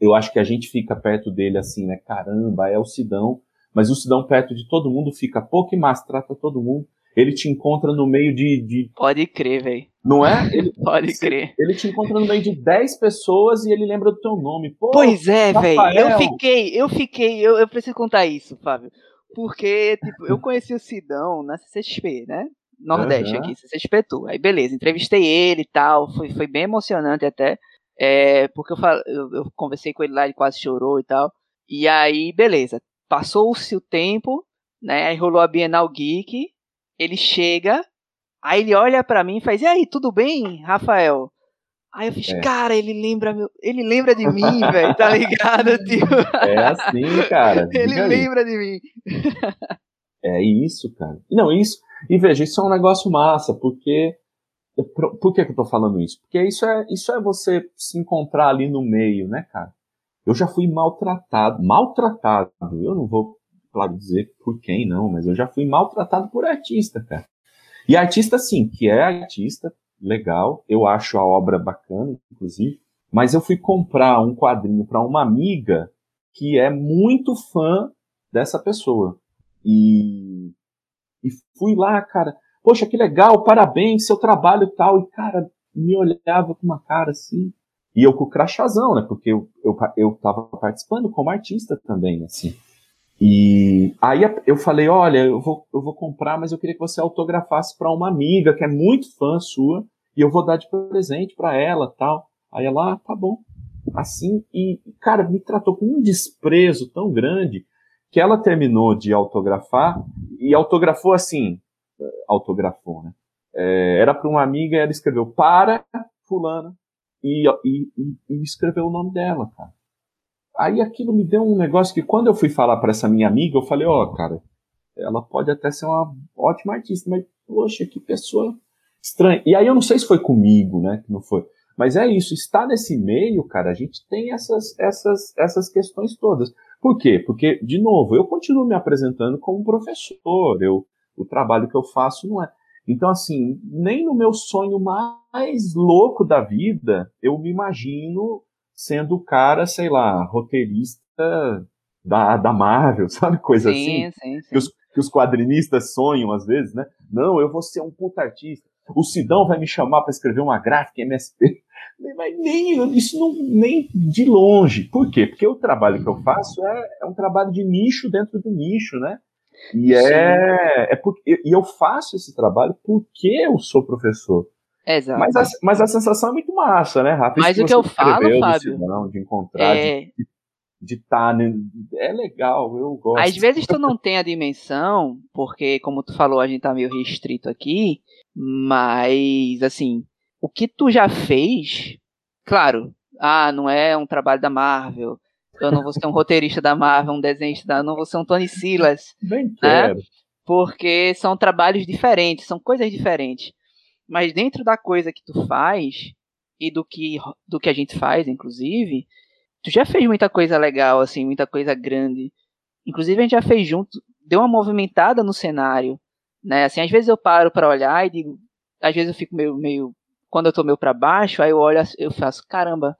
eu acho que a gente fica perto dele assim, né? Caramba, é o Sidão. Mas o Sidão perto de todo mundo fica pouco e mais, trata todo mundo. Ele te encontra no meio de. de... Pode crer, velho. Não é? <laughs> Ele, Pode crer. Ele te encontra no meio de 10 pessoas e ele lembra do teu nome. Pô, pois é, velho. Eu fiquei, eu fiquei, eu, eu preciso contar isso, Fábio. Porque, tipo, eu conheci o Sidão na CCXP, né? Nordeste uhum. aqui, você espetou. Aí beleza, entrevistei ele e tal, foi, foi bem emocionante até, é, porque eu, eu, eu, conversei com ele lá, ele quase chorou e tal. E aí, beleza, passou-se o tempo, né, aí rolou a Bienal Geek, ele chega, aí ele olha para mim e faz, e aí, tudo bem, Rafael? Aí eu fiz, é. cara, ele lembra meu, ele lembra de mim, <laughs> velho, tá ligado, <laughs> tio? É assim, cara. <laughs> ele lembra de mim. É isso, cara. Não, isso. E veja, isso é um negócio massa, porque. Por que, que eu tô falando isso? Porque isso é, isso é você se encontrar ali no meio, né, cara? Eu já fui maltratado, maltratado. Eu não vou, claro, dizer por quem não, mas eu já fui maltratado por artista, cara. E artista, sim, que é artista, legal, eu acho a obra bacana, inclusive, mas eu fui comprar um quadrinho para uma amiga que é muito fã dessa pessoa. E, e fui lá, cara, poxa, que legal, parabéns, seu trabalho tal. E, cara, me olhava com uma cara assim. E eu com o crachazão, né? Porque eu, eu, eu tava participando como artista também, assim. E aí eu falei, olha, eu vou, eu vou comprar, mas eu queria que você autografasse para uma amiga que é muito fã sua, e eu vou dar de presente para ela, tal. Aí ela, ah, tá bom. Assim, e, cara, me tratou com um desprezo tão grande que ela terminou de autografar e autografou assim, autografou, né? É, era para uma amiga, ela escreveu para fulana e, e, e, escreveu o nome dela, cara. Aí aquilo me deu um negócio que quando eu fui falar para essa minha amiga, eu falei, ó, oh, cara, ela pode até ser uma ótima artista, mas poxa, que pessoa estranha. E aí eu não sei se foi comigo, né, que não foi. Mas é isso, estar nesse meio, cara, a gente tem essas, essas, essas questões todas. Por quê? Porque, de novo, eu continuo me apresentando como professor, eu, o trabalho que eu faço não é. Então, assim, nem no meu sonho mais louco da vida eu me imagino sendo o cara, sei lá, roteirista da, da Marvel, <laughs> sabe? Coisa sim, assim. Sim, sim. Que, os, que os quadrinistas sonham às vezes, né? Não, eu vou ser um puta artista. O Sidão vai me chamar para escrever uma gráfica MSP. Mas nem, isso não, nem de longe. Por quê? Porque o trabalho que eu faço é, é um trabalho de nicho dentro do nicho, né? E é, é porque, e eu faço esse trabalho porque eu sou professor. Exato. Mas a, mas a sensação é muito massa, né, Rafa? Mas o que eu falo, Fábio, não, de encontrar, é... de estar, tá, é legal, eu gosto. Às vezes tu não tem a dimensão, porque como tu falou, a gente tá meio restrito aqui, mas assim, o que tu já fez, claro, ah, não é um trabalho da Marvel, eu não vou ser um <laughs> roteirista da Marvel, um desenhista da. Eu não vou ser um Tony Silas. Bem né? quero. Porque são trabalhos diferentes, são coisas diferentes. Mas dentro da coisa que tu faz, e do que, do que a gente faz, inclusive, tu já fez muita coisa legal, assim, muita coisa grande. Inclusive a gente já fez junto, deu uma movimentada no cenário, né? Assim, às vezes eu paro para olhar e digo, às vezes eu fico meio, meio quando eu tô meio para baixo, aí eu olho, eu faço, caramba,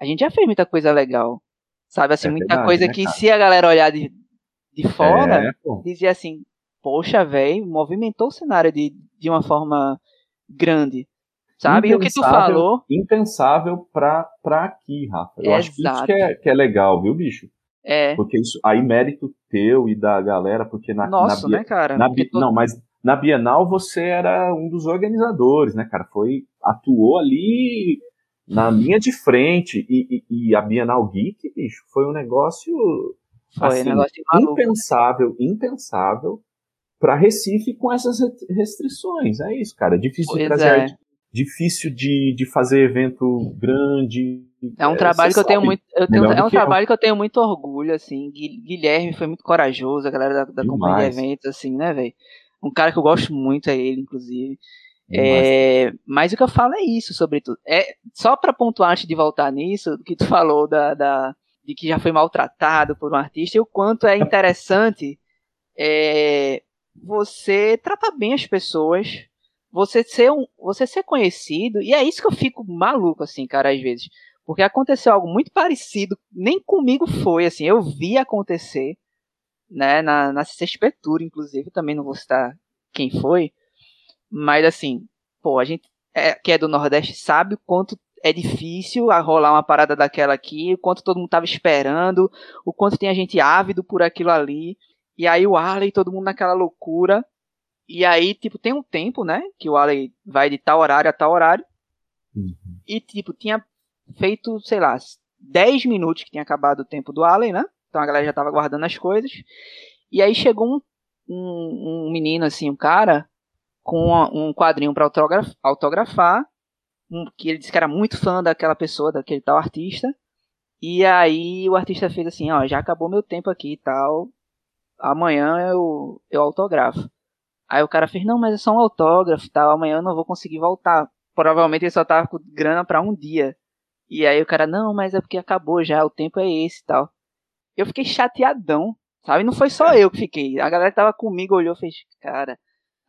a gente já fez muita coisa legal. Sabe, assim, é muita verdade, coisa né, que cara? se a galera olhar de, de fora, é, dizia assim, poxa, velho, movimentou o cenário de, de uma forma grande. Sabe? E o que tu falou. Impensável pra, pra aqui, Rafa. Eu Exato. acho que isso que é, que é legal, viu, bicho? É. Porque isso aí mérito teu e da galera, porque na. Nossa, na, né, cara? Na, Não, mas na Bienal você era um dos organizadores, né, cara? Foi. Atuou ali na linha de frente. E, e, e, a Bienal Geek, bicho, foi um negócio, foi assim, um negócio impensável, impensável para Recife com essas restrições. É isso, cara. É difícil pois de trazer é. Difícil de, de fazer evento grande. É um é, trabalho que eu tenho muito. Eu tenho, é um trabalho eu. que eu tenho muito orgulho, assim. Guilherme foi muito corajoso, a galera da, da companhia de eventos, assim, né, velho? Um cara que eu gosto muito é ele, inclusive. É, mas o que eu falo é isso, sobretudo. É, só para pontuar antes de voltar nisso, que tu falou da, da, de que já foi maltratado por um artista, e o quanto é interessante é, você tratar bem as pessoas, você ser, um, você ser conhecido, e é isso que eu fico maluco, assim, cara, às vezes. Porque aconteceu algo muito parecido, nem comigo foi, assim, eu vi acontecer, né, na, na CCXP inclusive, também não vou citar quem foi, mas assim, pô, a gente é, que é do Nordeste sabe o quanto é difícil a rolar uma parada daquela aqui, o quanto todo mundo tava esperando, o quanto tem a gente ávido por aquilo ali. E aí o Arley, todo mundo naquela loucura. E aí, tipo, tem um tempo, né? Que o Arley vai de tal horário a tal horário. Uhum. E, tipo, tinha feito, sei lá, 10 minutos que tinha acabado o tempo do Allen, né? Então a galera já tava guardando as coisas. E aí chegou um, um, um menino, assim, um cara, com um quadrinho para autograf autografar, um, que ele disse que era muito fã daquela pessoa, daquele tal artista. E aí o artista fez assim, ó, já acabou meu tempo aqui e tal. Amanhã eu, eu autografo. Aí o cara fez, não, mas é só um autógrafo e tal, amanhã eu não vou conseguir voltar. Provavelmente ele só tava com grana para um dia. E aí o cara, não, mas é porque acabou já, o tempo é esse e tal. Eu fiquei chateadão, sabe? Não foi só eu que fiquei. A galera que tava comigo olhou e fez, cara,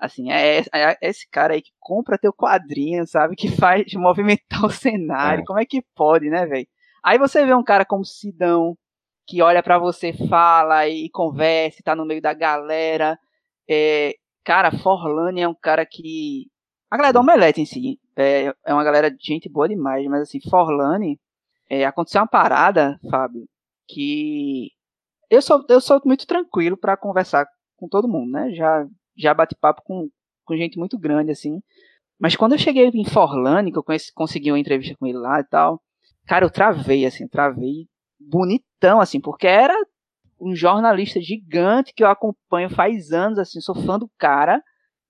Assim, é, é, é, esse cara aí que compra teu quadrinho, sabe? Que faz <laughs> movimentar o cenário. É. Como é que pode, né, velho? Aí você vê um cara como Sidão, que olha para você, fala e conversa, tá no meio da galera. É, cara, Forlane é um cara que. A galera do Omelete em si é, é uma galera de gente boa demais, mas assim, Forlane, é, aconteceu uma parada, Fábio, que eu sou, eu sou muito tranquilo para conversar com todo mundo, né? Já, já bate papo com, com gente muito grande, assim. Mas quando eu cheguei em Forlane, que eu conheci, consegui uma entrevista com ele lá e tal, cara, eu travei, assim, travei bonitão, assim, porque era um jornalista gigante que eu acompanho faz anos, assim, sou fã do cara.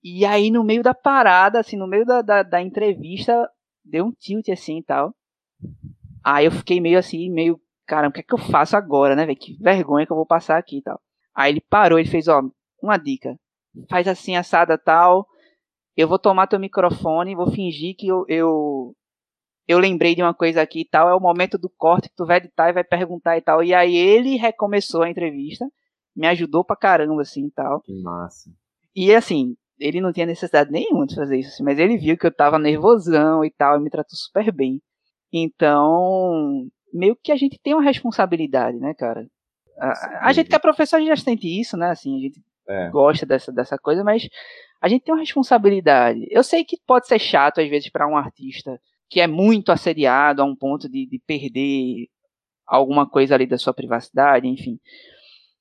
E aí, no meio da parada, assim, no meio da, da, da entrevista, deu um tilt, assim, e tal. Aí eu fiquei meio assim, meio, caramba, o que é que eu faço agora, né, velho? Que vergonha que eu vou passar aqui e tal. Aí ele parou, ele fez, ó, uma dica. Faz assim, assada tal. Eu vou tomar teu microfone, vou fingir que eu, eu, eu lembrei de uma coisa aqui e tal. É o momento do corte que tu vai editar e vai perguntar e tal. E aí ele recomeçou a entrevista. Me ajudou pra caramba, assim e tal. Que massa. E assim, ele não tinha necessidade nenhuma de fazer isso, assim, mas ele viu que eu tava nervosão e tal, e me tratou super bem. Então, meio que a gente tem uma responsabilidade, né, cara? A, a gente que é professor, a gente já sente isso, né? Assim, a gente é. gosta dessa, dessa coisa, mas a gente tem uma responsabilidade. Eu sei que pode ser chato, às vezes, para um artista que é muito assediado a um ponto de, de perder alguma coisa ali da sua privacidade, enfim.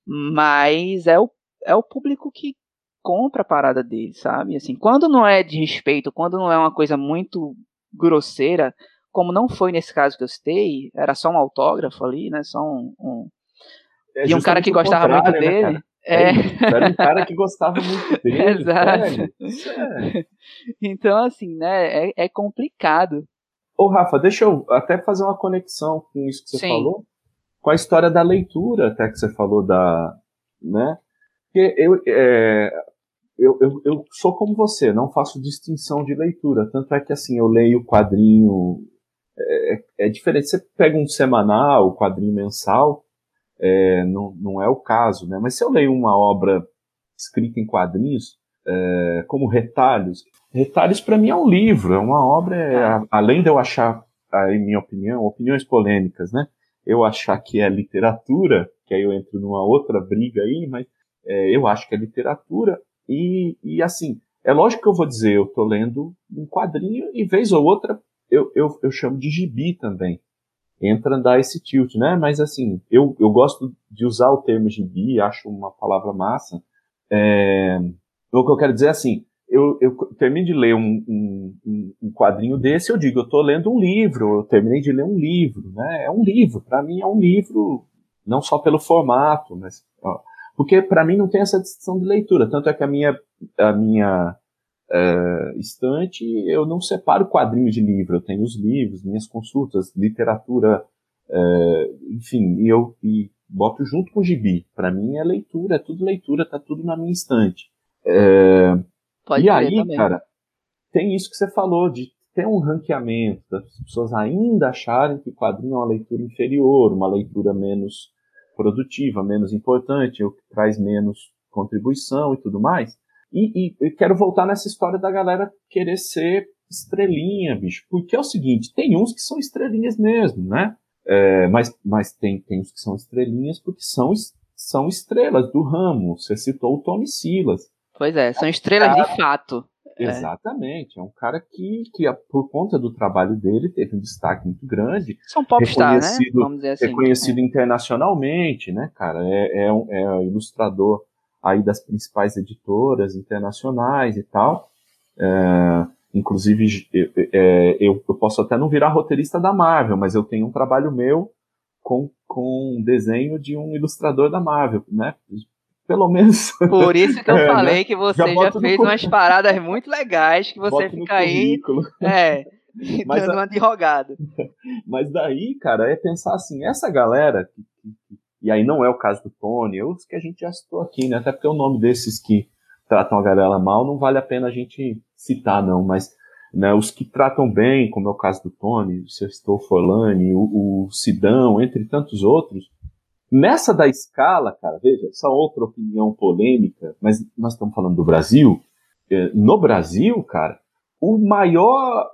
Mas é o, é o público que compra a parada dele, sabe? Assim, quando não é de respeito, quando não é uma coisa muito grosseira, como não foi nesse caso que eu citei, era só um autógrafo ali, né? Só um. um... É e um cara que gostava muito né, dele. Né, é. é. Era um cara que gostava muito <laughs> dele. Exato. É. <laughs> Então, assim, né? É, é, complicado. Ô, Rafa, deixa eu até fazer uma conexão com isso que você Sim. falou. Com a história da leitura, até que você falou da. Né? Porque eu, é, eu, eu, eu, sou como você, não faço distinção de leitura. Tanto é que assim, eu leio quadrinho é, é diferente. Você pega um semanal, quadrinho mensal, é, não, não é o caso, né? Mas se eu leio uma obra escrita em quadrinhos, é, como Retalhos, Retalhos para mim é um livro, é uma obra, é, além de eu achar, em minha opinião, opiniões polêmicas, né? Eu achar que é literatura, que aí eu entro numa outra briga aí, mas é, eu acho que é literatura, e, e assim, é lógico que eu vou dizer, eu estou lendo um quadrinho e vez ou outra eu, eu, eu chamo de gibi também. Entra dar esse tilt, né? Mas assim, eu, eu gosto de usar o termo gibi, acho uma palavra massa. É, o que eu quero dizer é assim, eu, eu termino de ler um, um, um, quadrinho desse, eu digo, eu estou lendo um livro, eu terminei de ler um livro, né? É um livro, para mim é um livro, não só pelo formato, mas ó, porque para mim não tem essa distinção de leitura, tanto é que a minha a minha uh, estante, eu não separo quadrinhos de livro, eu tenho os livros, minhas consultas, literatura, uh, enfim, e eu e boto junto com o gibi. Para mim é leitura, é tudo leitura, tá tudo na minha estante. Uh, e aí, também. cara, tem isso que você falou de ter um ranqueamento das pessoas ainda acharem que quadrinho é uma leitura inferior, uma leitura menos produtiva, menos importante, ou que traz menos contribuição e tudo mais. E, e, quero voltar nessa história da galera querer ser estrelinha, bicho. Porque é o seguinte, tem uns que são estrelinhas mesmo, né? É, mas mas tem, tem uns que são estrelinhas porque são, são estrelas do ramo. Você citou o Tony Silas. Pois é, são estrelas cara, de fato. É. Exatamente. É um cara que, que, por conta do trabalho dele, teve um destaque muito grande. São popstar, né? Vamos dizer assim. Reconhecido é. internacionalmente, né, cara? É, é, um, é um ilustrador aí das principais editoras internacionais e tal. É, inclusive, é, eu, eu, posso até não virar roteirista da Marvel, mas eu tenho um trabalho meu com, com um desenho de um ilustrador da Marvel, né? Pelo menos. Por isso que eu <laughs> é, falei né? que você já, já fez umas paradas muito legais que você Boto fica aí. É. <laughs> Mas, dando uma de rogado. Mas daí, cara, é pensar assim, essa galera e aí não é o caso do Tony, outros que a gente já citou aqui, né? Até porque o nome desses que tratam a galera mal não vale a pena a gente citar, não, mas né, os que tratam bem, como é o caso do Tony, o Sextou Forlani, o, o Sidão, entre tantos outros, nessa da escala, cara, veja, essa outra opinião polêmica, mas nós estamos falando do Brasil, é, no Brasil, cara, o maior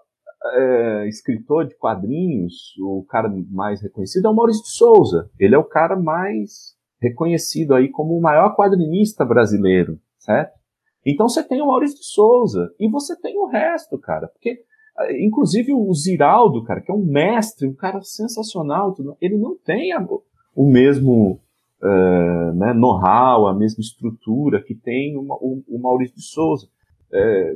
é, escritor de quadrinhos, o cara mais reconhecido é o Maurício de Souza. Ele é o cara mais reconhecido aí como o maior quadrinista brasileiro, certo? Então você tem o Maurício de Souza e você tem o resto, cara, porque é, inclusive o Ziraldo, cara, que é um mestre, um cara sensacional, ele não tem o mesmo uh, né, know-how, a mesma estrutura que tem o, o, o Maurício de Souza. É,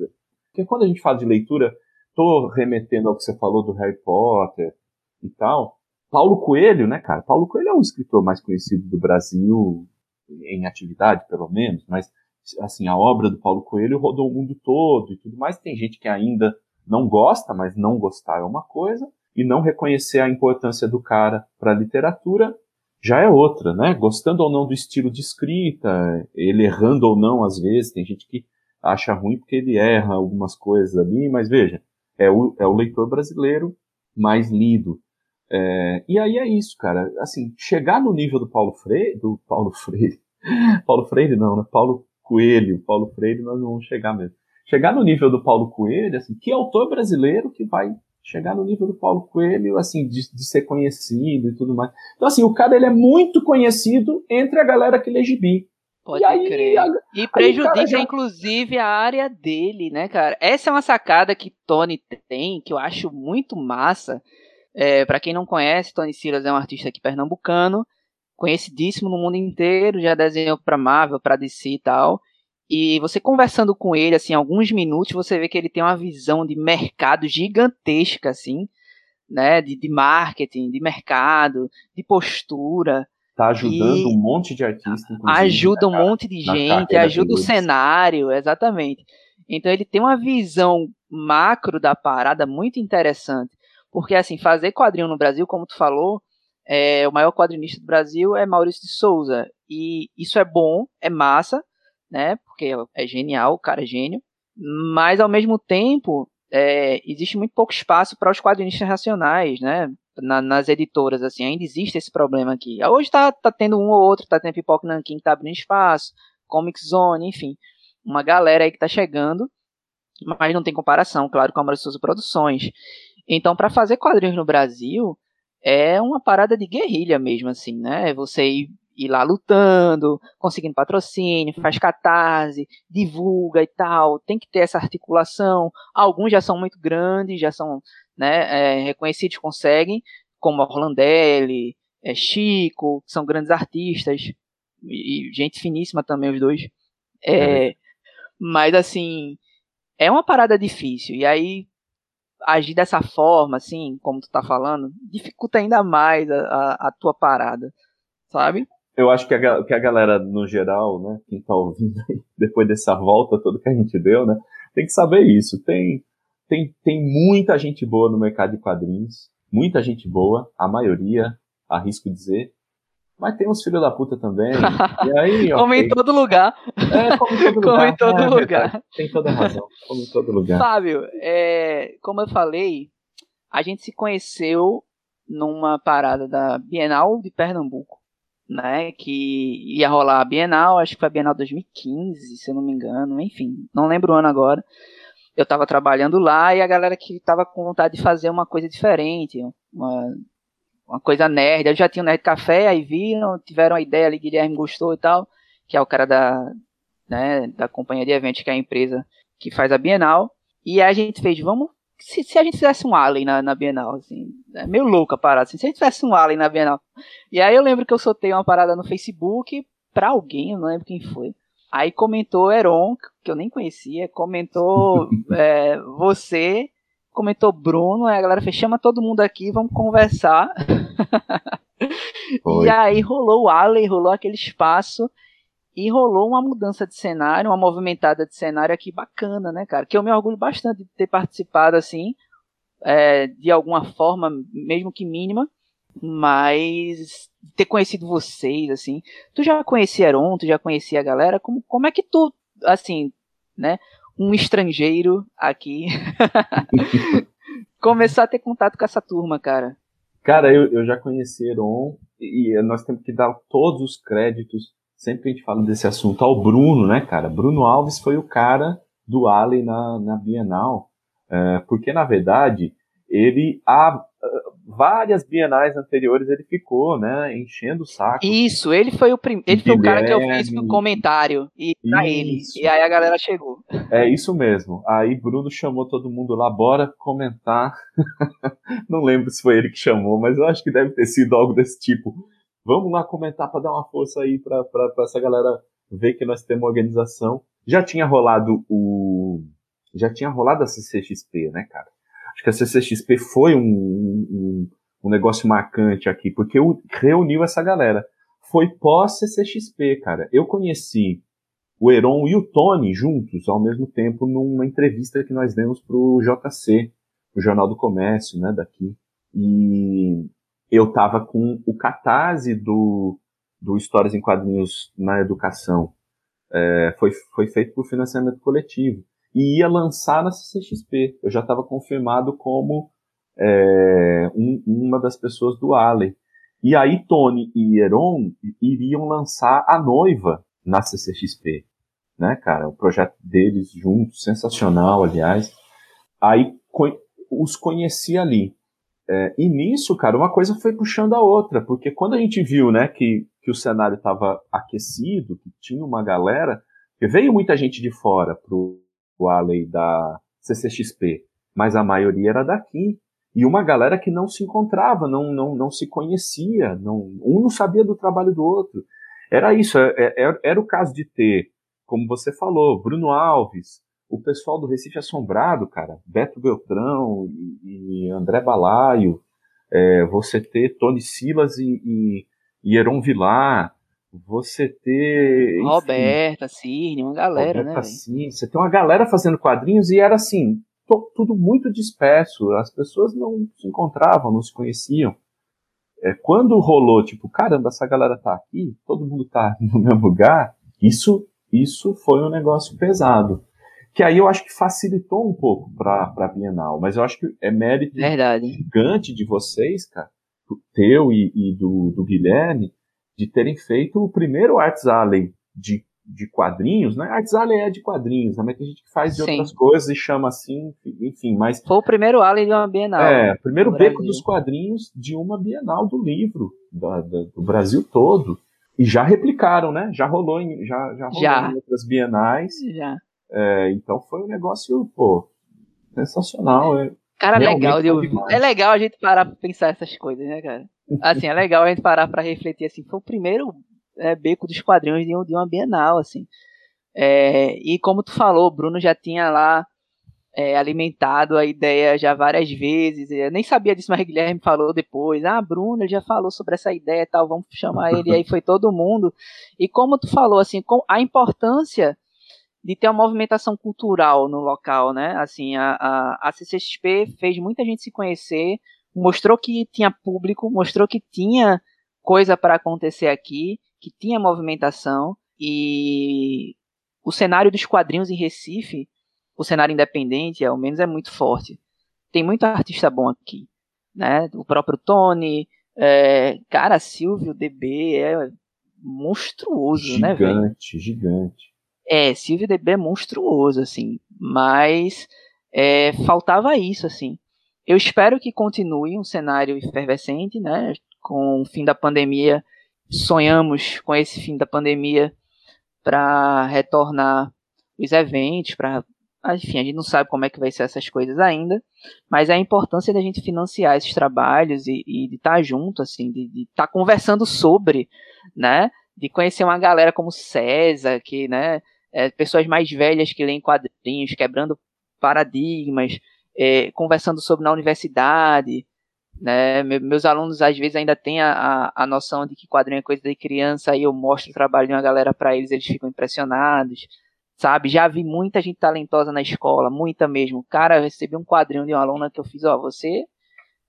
porque quando a gente fala de leitura, estou remetendo ao que você falou do Harry Potter e tal. Paulo Coelho, né, cara? Paulo Coelho é o escritor mais conhecido do Brasil, em atividade, pelo menos, mas, assim, a obra do Paulo Coelho rodou o mundo todo e tudo mais. Tem gente que ainda não gosta, mas não gostar é uma coisa, e não reconhecer a importância do cara para a literatura já é outra, né? Gostando ou não do estilo de escrita, ele errando ou não às vezes, tem gente que acha ruim porque ele erra algumas coisas ali, mas veja, é o, é o leitor brasileiro mais lido. É, e aí é isso, cara. Assim, chegar no nível do Paulo Freire, do Paulo <laughs> Freire, Paulo Freire não, né? Paulo Coelho, Paulo Freire nós não vamos chegar mesmo. Chegar no nível do Paulo Coelho, assim, que autor brasileiro que vai chegar no nível do Paulo Coelho, assim, de, de, ser conhecido e tudo mais. Então, assim, o cara ele é muito conhecido entre a galera que lê gibi. Pode e aí, crer. A, e prejudica, já... inclusive, a área dele, né, cara? Essa é uma sacada que Tony tem, que eu acho muito massa. É, para quem não conhece, Tony Silas é um artista aqui pernambucano, conhecidíssimo no mundo inteiro, já desenhou para Marvel, para DC e tal. E você conversando com ele, assim, alguns minutos, você vê que ele tem uma visão de mercado gigantesca, assim, né? De, de marketing, de mercado, de postura. Tá ajudando um monte de artistas. Ajuda um monte de gente, ajuda o cenário, exatamente. Então ele tem uma visão macro da parada muito interessante. Porque, assim, fazer quadrinho no Brasil, como tu falou, é, o maior quadrinista do Brasil é Maurício de Souza. E isso é bom, é massa, né? Porque é genial, o cara é gênio. Mas ao mesmo tempo, é, existe muito pouco espaço para os quadrinistas nacionais, né? Na, nas editoras, assim, ainda existe esse problema aqui. Hoje tá, tá tendo um ou outro, tá tendo Pipoca Nankin que tá abrindo espaço, Comic Zone, enfim. Uma galera aí que tá chegando, mas não tem comparação, claro, com a Souza Produções. Então, para fazer quadrinhos no Brasil, é uma parada de guerrilha mesmo, assim, né? Você ir ir lá lutando, conseguindo patrocínio, faz catarse, divulga e tal, tem que ter essa articulação. Alguns já são muito grandes, já são né, é, reconhecidos, conseguem, como Orlandelli, é, Chico, que são grandes artistas, e, e gente finíssima também os dois. É, é. Mas assim, é uma parada difícil, e aí agir dessa forma, assim, como tu tá falando, dificulta ainda mais a, a, a tua parada, sabe? Eu acho que a, que a galera, no geral, né, quem tá ouvindo aí, <laughs> depois dessa volta toda que a gente deu, né, tem que saber isso. Tem, tem, tem muita gente boa no mercado de quadrinhos, muita gente boa, a maioria, arrisco dizer, mas tem uns filhos da puta também. <laughs> E aí, como okay. em todo lugar. É, como em todo <laughs> lugar. como em todo é, lugar. Tem toda razão. Como em todo lugar. Fábio, é, como eu falei, a gente se conheceu numa parada da Bienal de Pernambuco né, que ia rolar a Bienal, acho que foi a Bienal 2015, se eu não me engano, enfim, não lembro o ano agora. Eu estava trabalhando lá e a galera que estava com vontade de fazer uma coisa diferente, uma, uma coisa nerd. Eu já tinha um Nerd Café, aí viram, tiveram a ideia ali, Guilherme gostou e tal, que é o cara da, né, da companhia de eventos, que é a empresa que faz a Bienal. E a gente fez, vamos se, se, a gente fizesse um Alien na, na Bienal, assim, é meio louca a parada, assim, se a gente fizesse um Alien na Bienal. E aí eu lembro que eu soltei uma parada no Facebook pra alguém, eu não lembro quem foi. Aí comentou Heron, que eu nem conhecia, comentou <laughs> é, você, comentou Bruno, aí a galera fez, chama todo mundo aqui, vamos conversar. <laughs> e aí rolou o Alien, rolou aquele espaço e rolou uma mudança de cenário, uma movimentada de cenário aqui bacana, né, cara? Que eu me orgulho bastante de ter participado, assim, é, de alguma forma, mesmo que mínima, mas ter conhecido vocês, assim. Tu já conhecia Heron, tu já conhecia a galera? Como, como é que tu, assim, né, um estrangeiro aqui, <laughs> começar a ter contato com essa turma, cara? Cara, eu, eu já conheci Heron e nós temos que dar todos os créditos sempre que a gente fala desse assunto, ao Bruno, né, cara? Bruno Alves foi o cara do Allen na, na Bienal, é, porque na verdade ele há várias bienais anteriores ele ficou, né, enchendo o saco. Isso, ele foi o prim... ele foi o cara que eu fiz no comentário e pra ele. E aí a galera chegou. É isso mesmo. Aí Bruno chamou todo mundo lá, bora comentar. <laughs> Não lembro se foi ele que chamou, mas eu acho que deve ter sido algo desse tipo. Vamos lá comentar para dar uma força aí para essa galera ver que nós temos organização. Já tinha rolado o já tinha rolado a CCXP, né, cara? Acho que a CCXP foi um, um, um negócio marcante aqui, porque reuniu essa galera. Foi pós-CCXP, cara. Eu conheci o Heron e o Tony juntos ao mesmo tempo numa entrevista que nós demos pro JC, o Jornal do Comércio, né, daqui. E eu tava com o catarse do, do Histórias em Quadrinhos na Educação. É, foi, foi feito por financiamento coletivo e ia lançar na CCXP. Eu já estava confirmado como é, um, uma das pessoas do Alley. E aí Tony e Heron iriam lançar a noiva na CCXP, né, cara? O projeto deles juntos, sensacional, aliás. Aí os conheci ali. É, e nisso, cara, uma coisa foi puxando a outra, porque quando a gente viu, né, que, que o cenário estava aquecido, que tinha uma galera, veio muita gente de fora pro a lei da CCXP, mas a maioria era daqui. E uma galera que não se encontrava, não, não, não se conhecia, não, um não sabia do trabalho do outro. Era isso, era, é, é, era o caso de ter, como você falou, Bruno Alves, o pessoal do Recife Assombrado, cara, Beto Beltrão e, e André Balaio, é, você ter Tony Silas e, e, e Heron Vilar, você ter. Enfim, Roberta, Cirne, uma galera, Roberta, né? Sim, você tem uma galera fazendo quadrinhos e era assim, tudo muito disperso. As pessoas não se encontravam, não se conheciam. É, quando rolou, tipo, caramba, essa galera tá aqui, todo mundo tá <laughs> no mesmo lugar, isso, isso foi um negócio pesado. Que aí eu acho que facilitou um pouco pra, pra Bienal, mas eu acho que é mérito Verdade. gigante de vocês, cara, teu e, e do, do Guilherme, de terem feito o primeiro Arts Alley de, de quadrinhos, né? Arts Alley é de quadrinhos, também tem gente que faz de Sim. outras coisas e chama assim, enfim, mas... Foi o primeiro Alley de uma Bienal. É, primeiro beco Brasil. dos quadrinhos de uma Bienal do livro, da, da, do Brasil todo. E já replicaram, né? Já rolou em, já, já rolou já. em outras bienais. Já. É, então foi um negócio, pô, sensacional. É, cara, legal de ouvir. É legal a gente parar pra pensar essas coisas, né, cara? Assim, é legal a gente parar para refletir, assim, foi o primeiro é, beco dos quadrinhos de, de uma Bienal, assim. É, e como tu falou, Bruno já tinha lá é, alimentado a ideia já várias vezes. Eu nem sabia disso, mas Guilherme falou depois. Ah, Bruno, ele já falou sobre essa ideia e tal, vamos chamar ele. E aí foi todo mundo. E como tu falou, assim, a importância de ter uma movimentação cultural no local, né? Assim, a, a, a CCXP fez muita gente se conhecer, mostrou que tinha público, mostrou que tinha coisa para acontecer aqui, que tinha movimentação e o cenário dos quadrinhos em Recife, o cenário independente, ao menos é muito forte. Tem muito artista bom aqui, né? O próprio Tony, é, cara, Silvio DB é monstruoso, gigante, né, velho? Gigante, gigante. É, Silvio DB é monstruoso, assim, mas é, faltava isso, assim. Eu espero que continue um cenário efervescente, né? Com o fim da pandemia, sonhamos com esse fim da pandemia para retornar os eventos, para enfim, a gente não sabe como é que vai ser essas coisas ainda, mas a importância da gente financiar esses trabalhos e, e de estar tá junto, assim, de estar tá conversando sobre, né, de conhecer uma galera como César, que, né, é, pessoas mais velhas que leem quadrinhos, quebrando paradigmas, é, conversando sobre na universidade, né? Meus alunos às vezes ainda têm a, a, a, noção de que quadrinho é coisa de criança, aí eu mostro o trabalho de uma galera para eles, eles ficam impressionados, sabe? Já vi muita gente talentosa na escola, muita mesmo. Cara, eu recebi um quadrinho de uma aluna que eu fiz, ó, você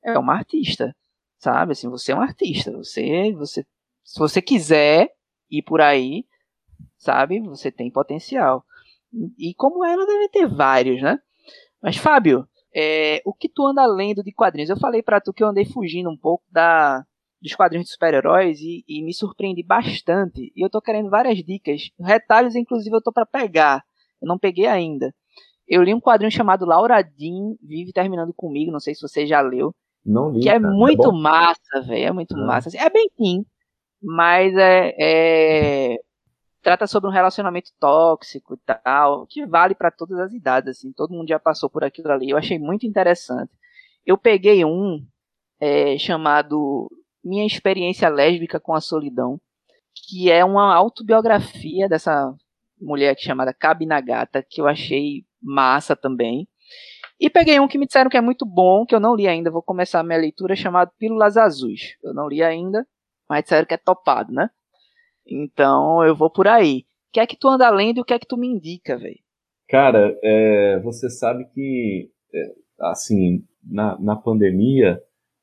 é uma artista, sabe? Assim, você é um artista, você, você, se você quiser ir por aí, sabe? Você tem potencial. E como ela deve ter vários, né? Mas Fábio, é, o que tu anda lendo de quadrinhos? Eu falei para tu que eu andei fugindo um pouco da, dos quadrinhos de super-heróis e, e, me surpreendi bastante. E eu tô querendo várias dicas. Retalhos, inclusive, eu tô para pegar. Eu não peguei ainda. eu li um quadrinho chamado Laura Dean Vive Terminando Comigo, não sei se você já leu. Não li. Que é cara. muito é massa, velho. É muito Ah. massa. É bem teen, mas é, é- Trata sobre um relacionamento tóxico e tal, que vale pra todas as idades, assim. Todo mundo já passou por aquilo ali. Eu achei muito interessante. Eu peguei um é, chamado Minha Experiência Lésbica com a Solidão, que é uma autobiografia dessa mulher aqui chamada Kabi Nagata, que eu achei massa também. E peguei um que me disseram que é muito bom, que eu não li ainda, vou começar a minha leitura, chamado Pílulas Azuis. Eu não li ainda, mas disseram que é topado, né? Então eu vou por aí. O que é que tu anda lendo e o que é que tu me indica, velho? Cara, é, você sabe que, é, assim, na, na pandemia,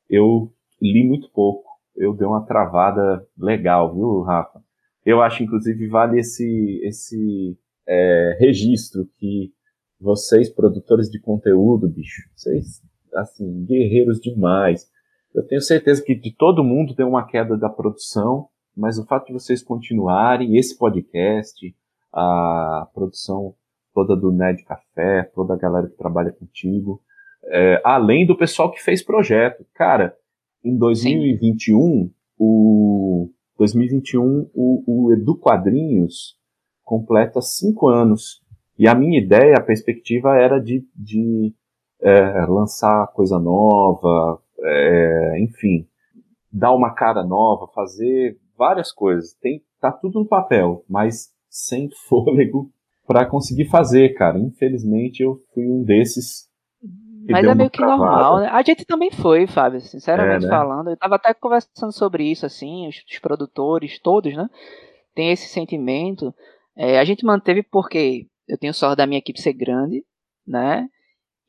eu li muito pouco. Eu dei uma travada legal, viu, Rafa? Eu acho, inclusive, vale esse, esse é, registro que vocês, produtores de conteúdo, bicho, vocês, assim, guerreiros demais. Eu tenho certeza que de todo mundo tem uma queda da produção, mas o fato de vocês continuarem, esse podcast, a produção toda do Nerd Café, toda a galera que trabalha contigo, é, além do pessoal que fez projeto. Cara, em 2021, o 2021, o, o Edu Quadrinhos completa cinco anos. E a minha ideia, a perspectiva era de, de é, lançar coisa nova, é, enfim, dar uma cara nova, fazer várias coisas. Tem, tá tudo no papel, mas sem <laughs> fôlego para conseguir fazer, cara. Infelizmente eu fui um desses. Mas é meio que travada. normal, né? A gente também foi, Fábio, sinceramente É, né? falando. Eu tava até conversando sobre isso, assim, os, os produtores, todos, né? Tem esse sentimento. É, a gente manteve porque eu tenho sorte da minha equipe ser grande, né?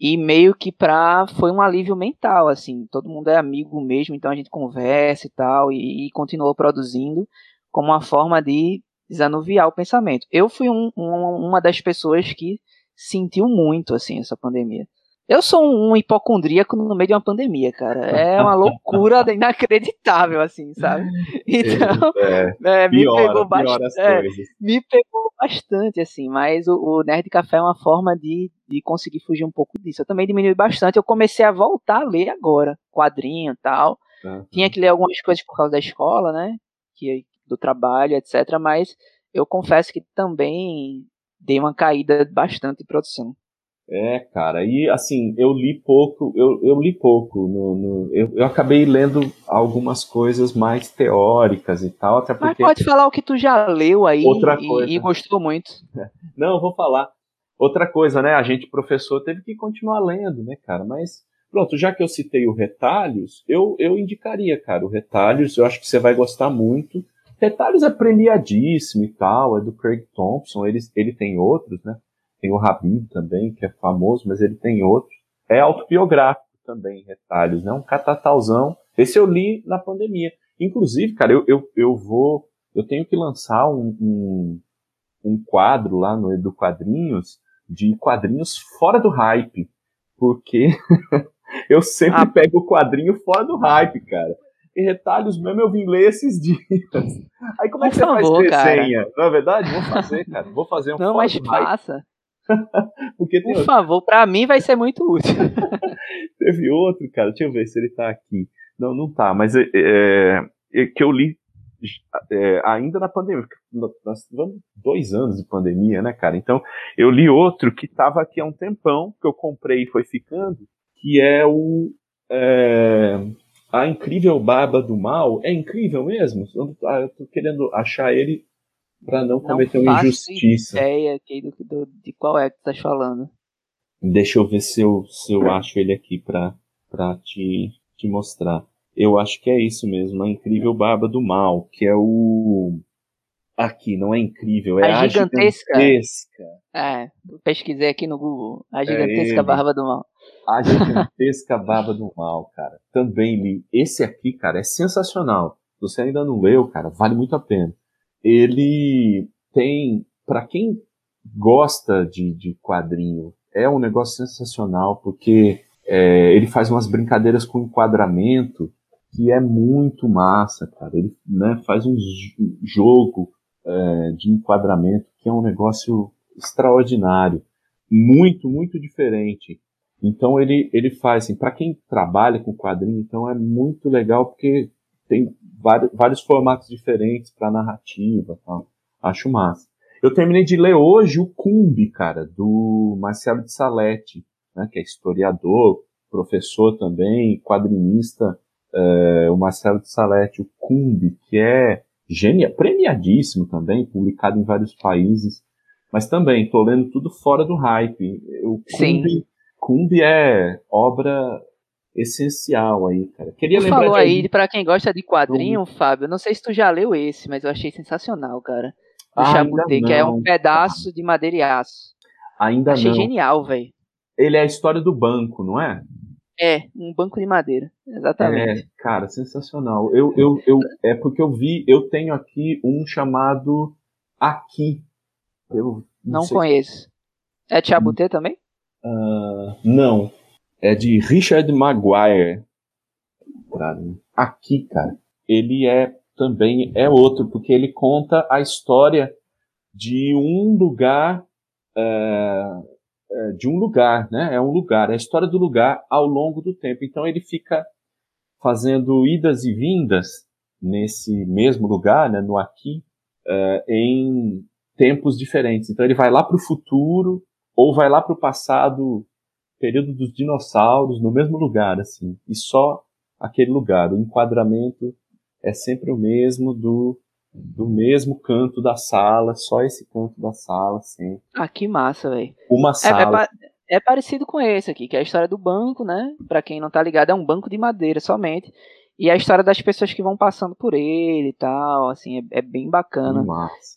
E meio que pra. Foi um alívio mental, assim. Todo mundo é amigo mesmo, então a gente conversa e tal, e, e continuou produzindo como uma forma de desanuviar o pensamento. Eu fui um- um- uma das pessoas que sentiu muito, assim, essa pandemia. Eu sou um, um hipocondríaco no meio de uma pandemia, cara. É uma loucura <laughs> inacreditável, assim, sabe? Então, É, é, me piora, pegou bastante. É, me pegou bastante, assim, mas o, o Nerd Café é uma forma de, de conseguir fugir um pouco disso. Eu também diminui bastante. Eu comecei a voltar a ler agora, quadrinho e tal. Tá? Tinha que ler algumas coisas por causa da escola, né? Que, do trabalho, etc. Mas eu confesso que também dei uma caída bastante em produção. É, cara, e assim, eu li pouco, eu, eu li pouco, no, no- eu, eu acabei lendo algumas coisas mais teóricas e tal, até Mas porque... pode falar o que tu já leu aí Outra e, coisa. e gostou muito. <laughs> Não, eu vou falar. Outra coisa, né, a gente, professor, teve que continuar lendo, né, cara, mas, pronto, já que eu citei o Retalhos, eu, eu indicaria, cara, o Retalhos, eu acho que você vai gostar muito. Retalhos é premiadíssimo e tal, é do Craig Thompson, ele, ele tem outros, né, tem o Habib também, que é famoso, mas ele tem outros. É autobiográfico também, Retalhos, né? Um catatauzão. Esse eu li na pandemia. Inclusive, cara, eu, eu, eu vou. Eu tenho que lançar um, um, um quadro lá no Edu Quadrinhos de quadrinhos fora do hype. Porque <laughs> eu sempre Ah. pego o quadrinho fora do hype, cara. E retalhos mesmo eu vim ler esses dias. Aí como é que você favor, faz cara. desenha? Não é verdade? Vou fazer, cara. Vou fazer um Não, mas hype. faça. <laughs> Porque Por favor, pra mim vai ser muito útil. <laughs> Teve outro, cara, deixa eu ver se ele tá aqui. Não, não tá, mas é, é, é que eu li é, ainda na pandemia. Nós tivemos dois anos de pandemia, né, cara? Então, eu li outro que tava aqui há um tempão, que eu comprei e foi ficando, que é o é, A Incrível Barba do Mal. É incrível mesmo? Eu, ah, eu tô querendo achar ele pra não cometer não uma faço injustiça. ideia aqui do, do- de qual é que tu tá falando. Deixa eu ver se eu, se eu acho ele aqui pra, pra te, te mostrar. Eu acho que é isso mesmo, a incrível barba do mal, que é o. Aqui, não é incrível, é A a, gigantesca. gigantesca. É, pesquisei aqui no Google. A É gigantesca ele. barba do mal. A <laughs> gigantesca barba do mal, cara. Também li. Esse aqui, cara, é sensacional. Se você ainda não leu, cara, vale muito a pena. Ele tem, pra quem gosta de, de quadrinho, é um negócio sensacional, porque é, ele faz umas brincadeiras com enquadramento que é muito massa, cara. Ele né, faz um jogo é, de enquadramento que é um negócio extraordinário. muito, muito diferente. Então ele, ele faz assim, para quem trabalha com quadrinho, então é muito legal porque tem vários, vários formatos diferentes para narrativa, tal. Acho massa. Eu terminei de ler hoje o Cumbi, cara, do Marcelo de Salete, né, que é historiador, professor também, quadrinista, é, o Marcelo de Salete, o Cumbi, que é genial, premiadíssimo também, publicado em vários países, mas também estou lendo tudo fora do hype. O Cumbi, Cumbi é obra essencial aí, cara. Queria tu lembrar falou aí, para quem gosta de quadrinho, Fábio, não sei se tu já leu esse, mas eu achei sensacional, cara do ah, Chabutê, que é um pedaço de madeira e aço. Ainda Achei não. genial, velho. Ele é a história do banco, não é? É, um banco de madeira, exatamente. É, cara, sensacional. Eu, eu, eu, é porque eu vi, eu tenho aqui um chamado Aqui. Eu não, não conheço. É Chabutê também? Uh, não. É de Richard Maguire. Aqui, cara. Ele é também é outro, porque ele conta a história de um lugar, é, é, de um lugar, né? É um lugar, é a história do lugar ao longo do tempo. Então ele fica fazendo idas e vindas nesse mesmo lugar, né, no aqui, é, em tempos diferentes. Então ele vai lá para o futuro ou vai lá para o passado, período dos dinossauros, no mesmo lugar, assim, e só aquele lugar, o enquadramento é sempre o mesmo do, do mesmo canto da sala, só esse canto da sala, sempre. Ah, que massa, velho. Uma sala. É, é, é, parecido com esse aqui, que é a história do banco, né? Pra quem não tá ligado, é um banco de madeira somente. E a história das pessoas que vão passando por ele e tal, assim, é, é bem bacana.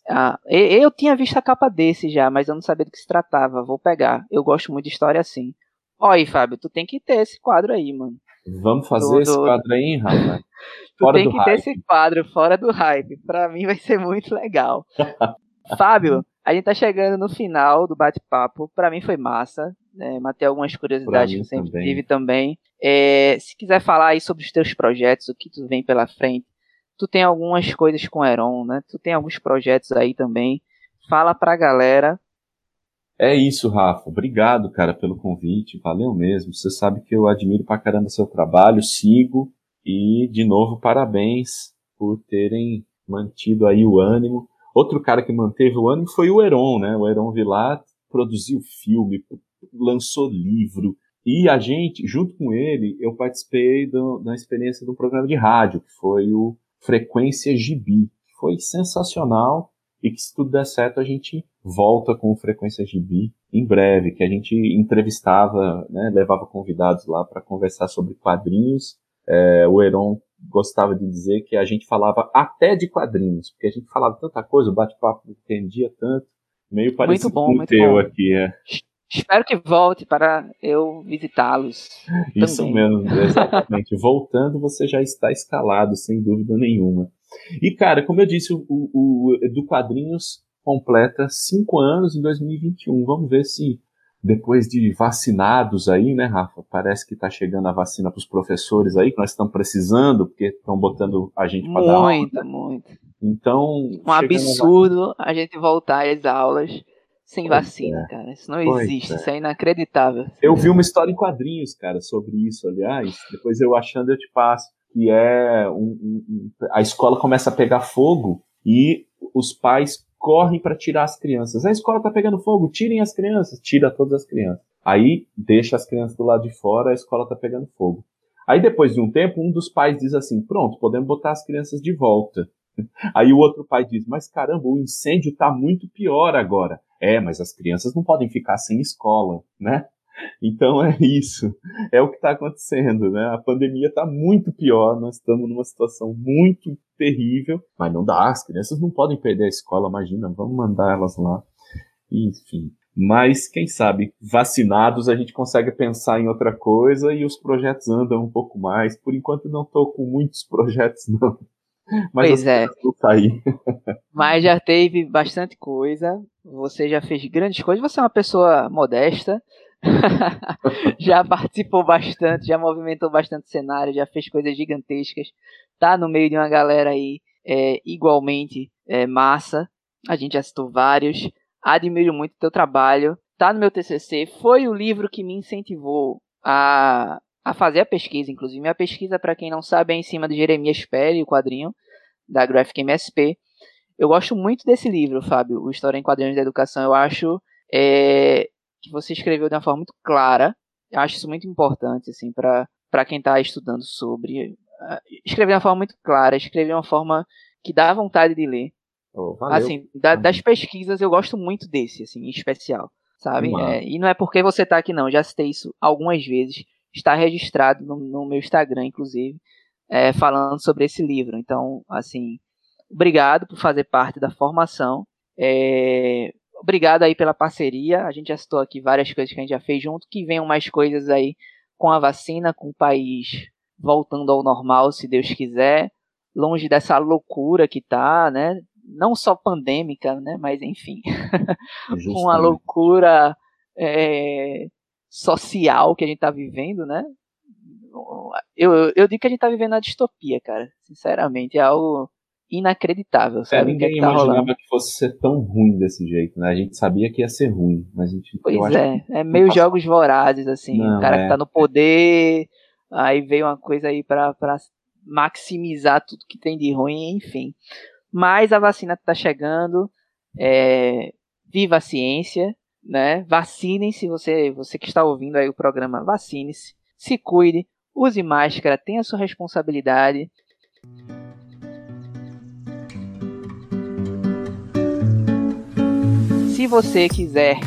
Ah, eu, eu tinha visto a capa desse já, mas eu não sabia do que se tratava. Vou pegar. Eu gosto muito de história assim. Aí, Fábio, tu tem que ter esse quadro aí, mano. Vamos fazer do, esse quadro aí, rapaz. <laughs> tu tem que hype. ter esse quadro fora do hype. Pra mim vai ser muito legal. <laughs> Fábio, a gente tá chegando no final do bate-papo. Pra mim foi massa. Né? Matei algumas curiosidades que eu sempre também. tive também. É, se quiser falar aí sobre os teus projetos, o que tu vem pela frente. Tu tem algumas coisas com Heron, né? Tu tem alguns projetos aí também. Fala pra galera é isso, Rafa. Obrigado, cara, pelo convite. Valeu mesmo. Você sabe que eu admiro pra caramba seu trabalho, sigo e, de novo, parabéns por terem mantido aí o ânimo. Outro cara que manteve o ânimo foi o Heron, né? O Heron Vilar produziu filme, lançou livro. E a gente, junto com ele, eu participei do, da experiência de um programa de rádio, que foi o Frequência Gibi. Foi sensacional e que se tudo der certo a gente volta com Frequência Gibi em breve, que a gente entrevistava, né, levava convidados lá para conversar sobre quadrinhos. É, o Heron gostava de dizer que a gente falava até de quadrinhos, porque a gente falava tanta coisa, o bate-papo entendia tanto, meio parecido muito bom, com o teu bom. aqui. É. Espero que volte para eu visitá-los. Isso mesmo, <laughs> exatamente. Voltando, você já está escalado, sem dúvida nenhuma. E, cara, como eu disse, o, o, o do Quadrinhos completa cinco anos em 2021. Vamos ver se depois de vacinados aí, né, Rafa? Parece que está chegando a vacina para os professores aí, que nós estamos precisando, porque estão botando a gente para dar aula. Muito, muito. Então. Um absurdo a... a gente voltar às aulas sem pois vacina, é. cara. Isso não pois existe, é. isso é inacreditável. Eu vi uma história em quadrinhos, cara, sobre isso, aliás. Depois eu achando eu te passo que é um, um, a escola começa a pegar fogo e os pais correm para tirar as crianças. A escola está pegando fogo, tirem as crianças, tira todas as crianças. Aí deixa as crianças do lado de fora, a escola está pegando fogo. Aí depois de um tempo, um dos pais diz assim: pronto, podemos botar as crianças de volta. <laughs> Aí o outro pai diz: mas caramba, o incêndio está muito pior agora. É, mas as crianças não podem ficar sem escola, né? Então <laughs> é isso, é o que está acontecendo, né? A pandemia está muito pior, nós estamos numa situação muito terrível, mas não dá, as crianças não podem perder a escola, imagina, vamos mandar elas lá. Enfim, mas quem sabe vacinados a gente consegue pensar em outra coisa e os projetos andam um pouco mais. Por enquanto não estou com muitos <laughs> projetos não. Mas pois é. Aí. Mas já teve bastante coisa. Você já fez grandes coisas. Você é uma pessoa modesta. <laughs> já participou bastante, já movimentou bastante cenário, já fez coisas gigantescas, tá no meio de uma galera aí é, igualmente é, massa. A gente já citou vários. Admiro muito o teu trabalho. tá no meu TCC, foi o livro que me incentivou a, a fazer a pesquisa, inclusive. Minha pesquisa, para quem não sabe, é em cima de Jeremias Pérez, o quadrinho da Graphic MSP. Eu gosto muito desse livro, Fábio, o História em Quadrinhos da Educação. Eu acho é, que você escreveu de uma forma muito clara. Eu acho isso muito importante, assim, para quem está estudando sobre. Uh, escrever de uma forma muito clara, escrever de uma forma que dá vontade de ler. Oh, assim, da, das pesquisas eu gosto muito desse, assim, em especial, sabe? É, e não é porque você está aqui não, já citei isso algumas vezes, está registrado no, no meu Instagram, inclusive, é, falando sobre esse livro. Então, assim, obrigado por fazer parte da formação. É, obrigado aí pela parceria. A gente já citou aqui várias coisas que a gente já fez junto. Que venham mais coisas aí com a vacina, com o país voltando ao normal, se Deus quiser. Longe dessa loucura que tá, né? Não só pandêmica, né? Mas enfim. <laughs> uma loucura é, social que a gente tá vivendo, né? Eu, eu, digo que a gente tá vivendo a distopia, cara. Sinceramente, é algo inacreditável, é, sabe? É, ninguém que tá imaginava rolando. que fosse ser tão ruim desse jeito, né? A gente sabia que ia ser ruim, mas a gente... Pois é, é meio jogos vorazes, assim. Não, o cara é... que tá no poder, aí veio uma coisa aí pra, pra maximizar tudo que tem de ruim, enfim. Mas a vacina tá chegando, é... viva a ciência, né? Vacinem-se, você, você que está ouvindo aí o programa, vacine-se, se cuide, use máscara, tenha sua responsabilidade. Se você quiser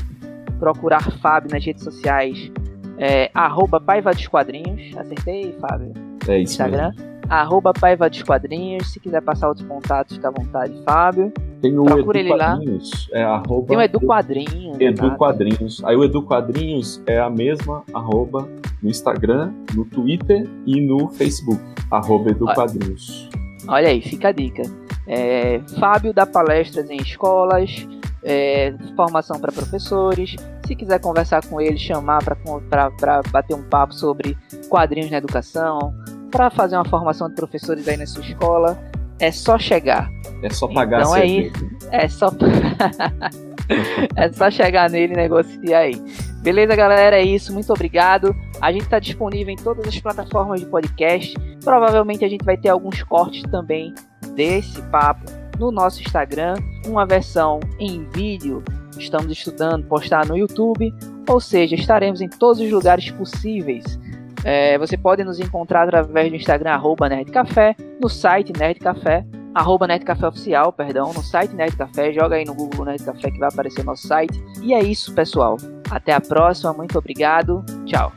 procurar Fábio nas redes sociais, é, arroba Paiva dos Quadrinhos. Acertei, Fábio? É isso Instagram. Mesmo. Arroba Paiva dos Quadrinhos. Se quiser passar outros contatos, fica à vontade, Fábio. Tem o Procura Edu ele Quadrinhos. Lá. É arroba Tem o Edu Quadrinhos. Edu nada. Quadrinhos. Aí o Edu Quadrinhos é a mesma arroba no Instagram, no Twitter e no Facebook. Arroba Edu Quadrinhos. Olha aí, fica a dica. É, Fábio dá palestras em escolas, é, formação para professores. Se quiser conversar com ele, chamar para bater um papo sobre quadrinhos na educação, para fazer uma formação de professores aí na sua escola, é só chegar. É só pagar então é isso. É só <laughs> é só chegar nele e negociar aí. Beleza, galera? É isso. Muito obrigado. A gente está disponível em todas as plataformas de podcast. Provavelmente a gente vai ter alguns cortes também desse papo no nosso Instagram, uma versão em vídeo. Estamos estudando postar no YouTube, ou seja, estaremos em todos os lugares possíveis. É, você pode nos encontrar através do Instagram arroba Nerdcafé, no site Nerdcafé, arroba Nerdcafé Oficial, perdão, no site Nerdcafé, joga aí no Google Nerdcafé que vai aparecer o nosso site. E é isso, pessoal. Até a próxima, muito obrigado, tchau.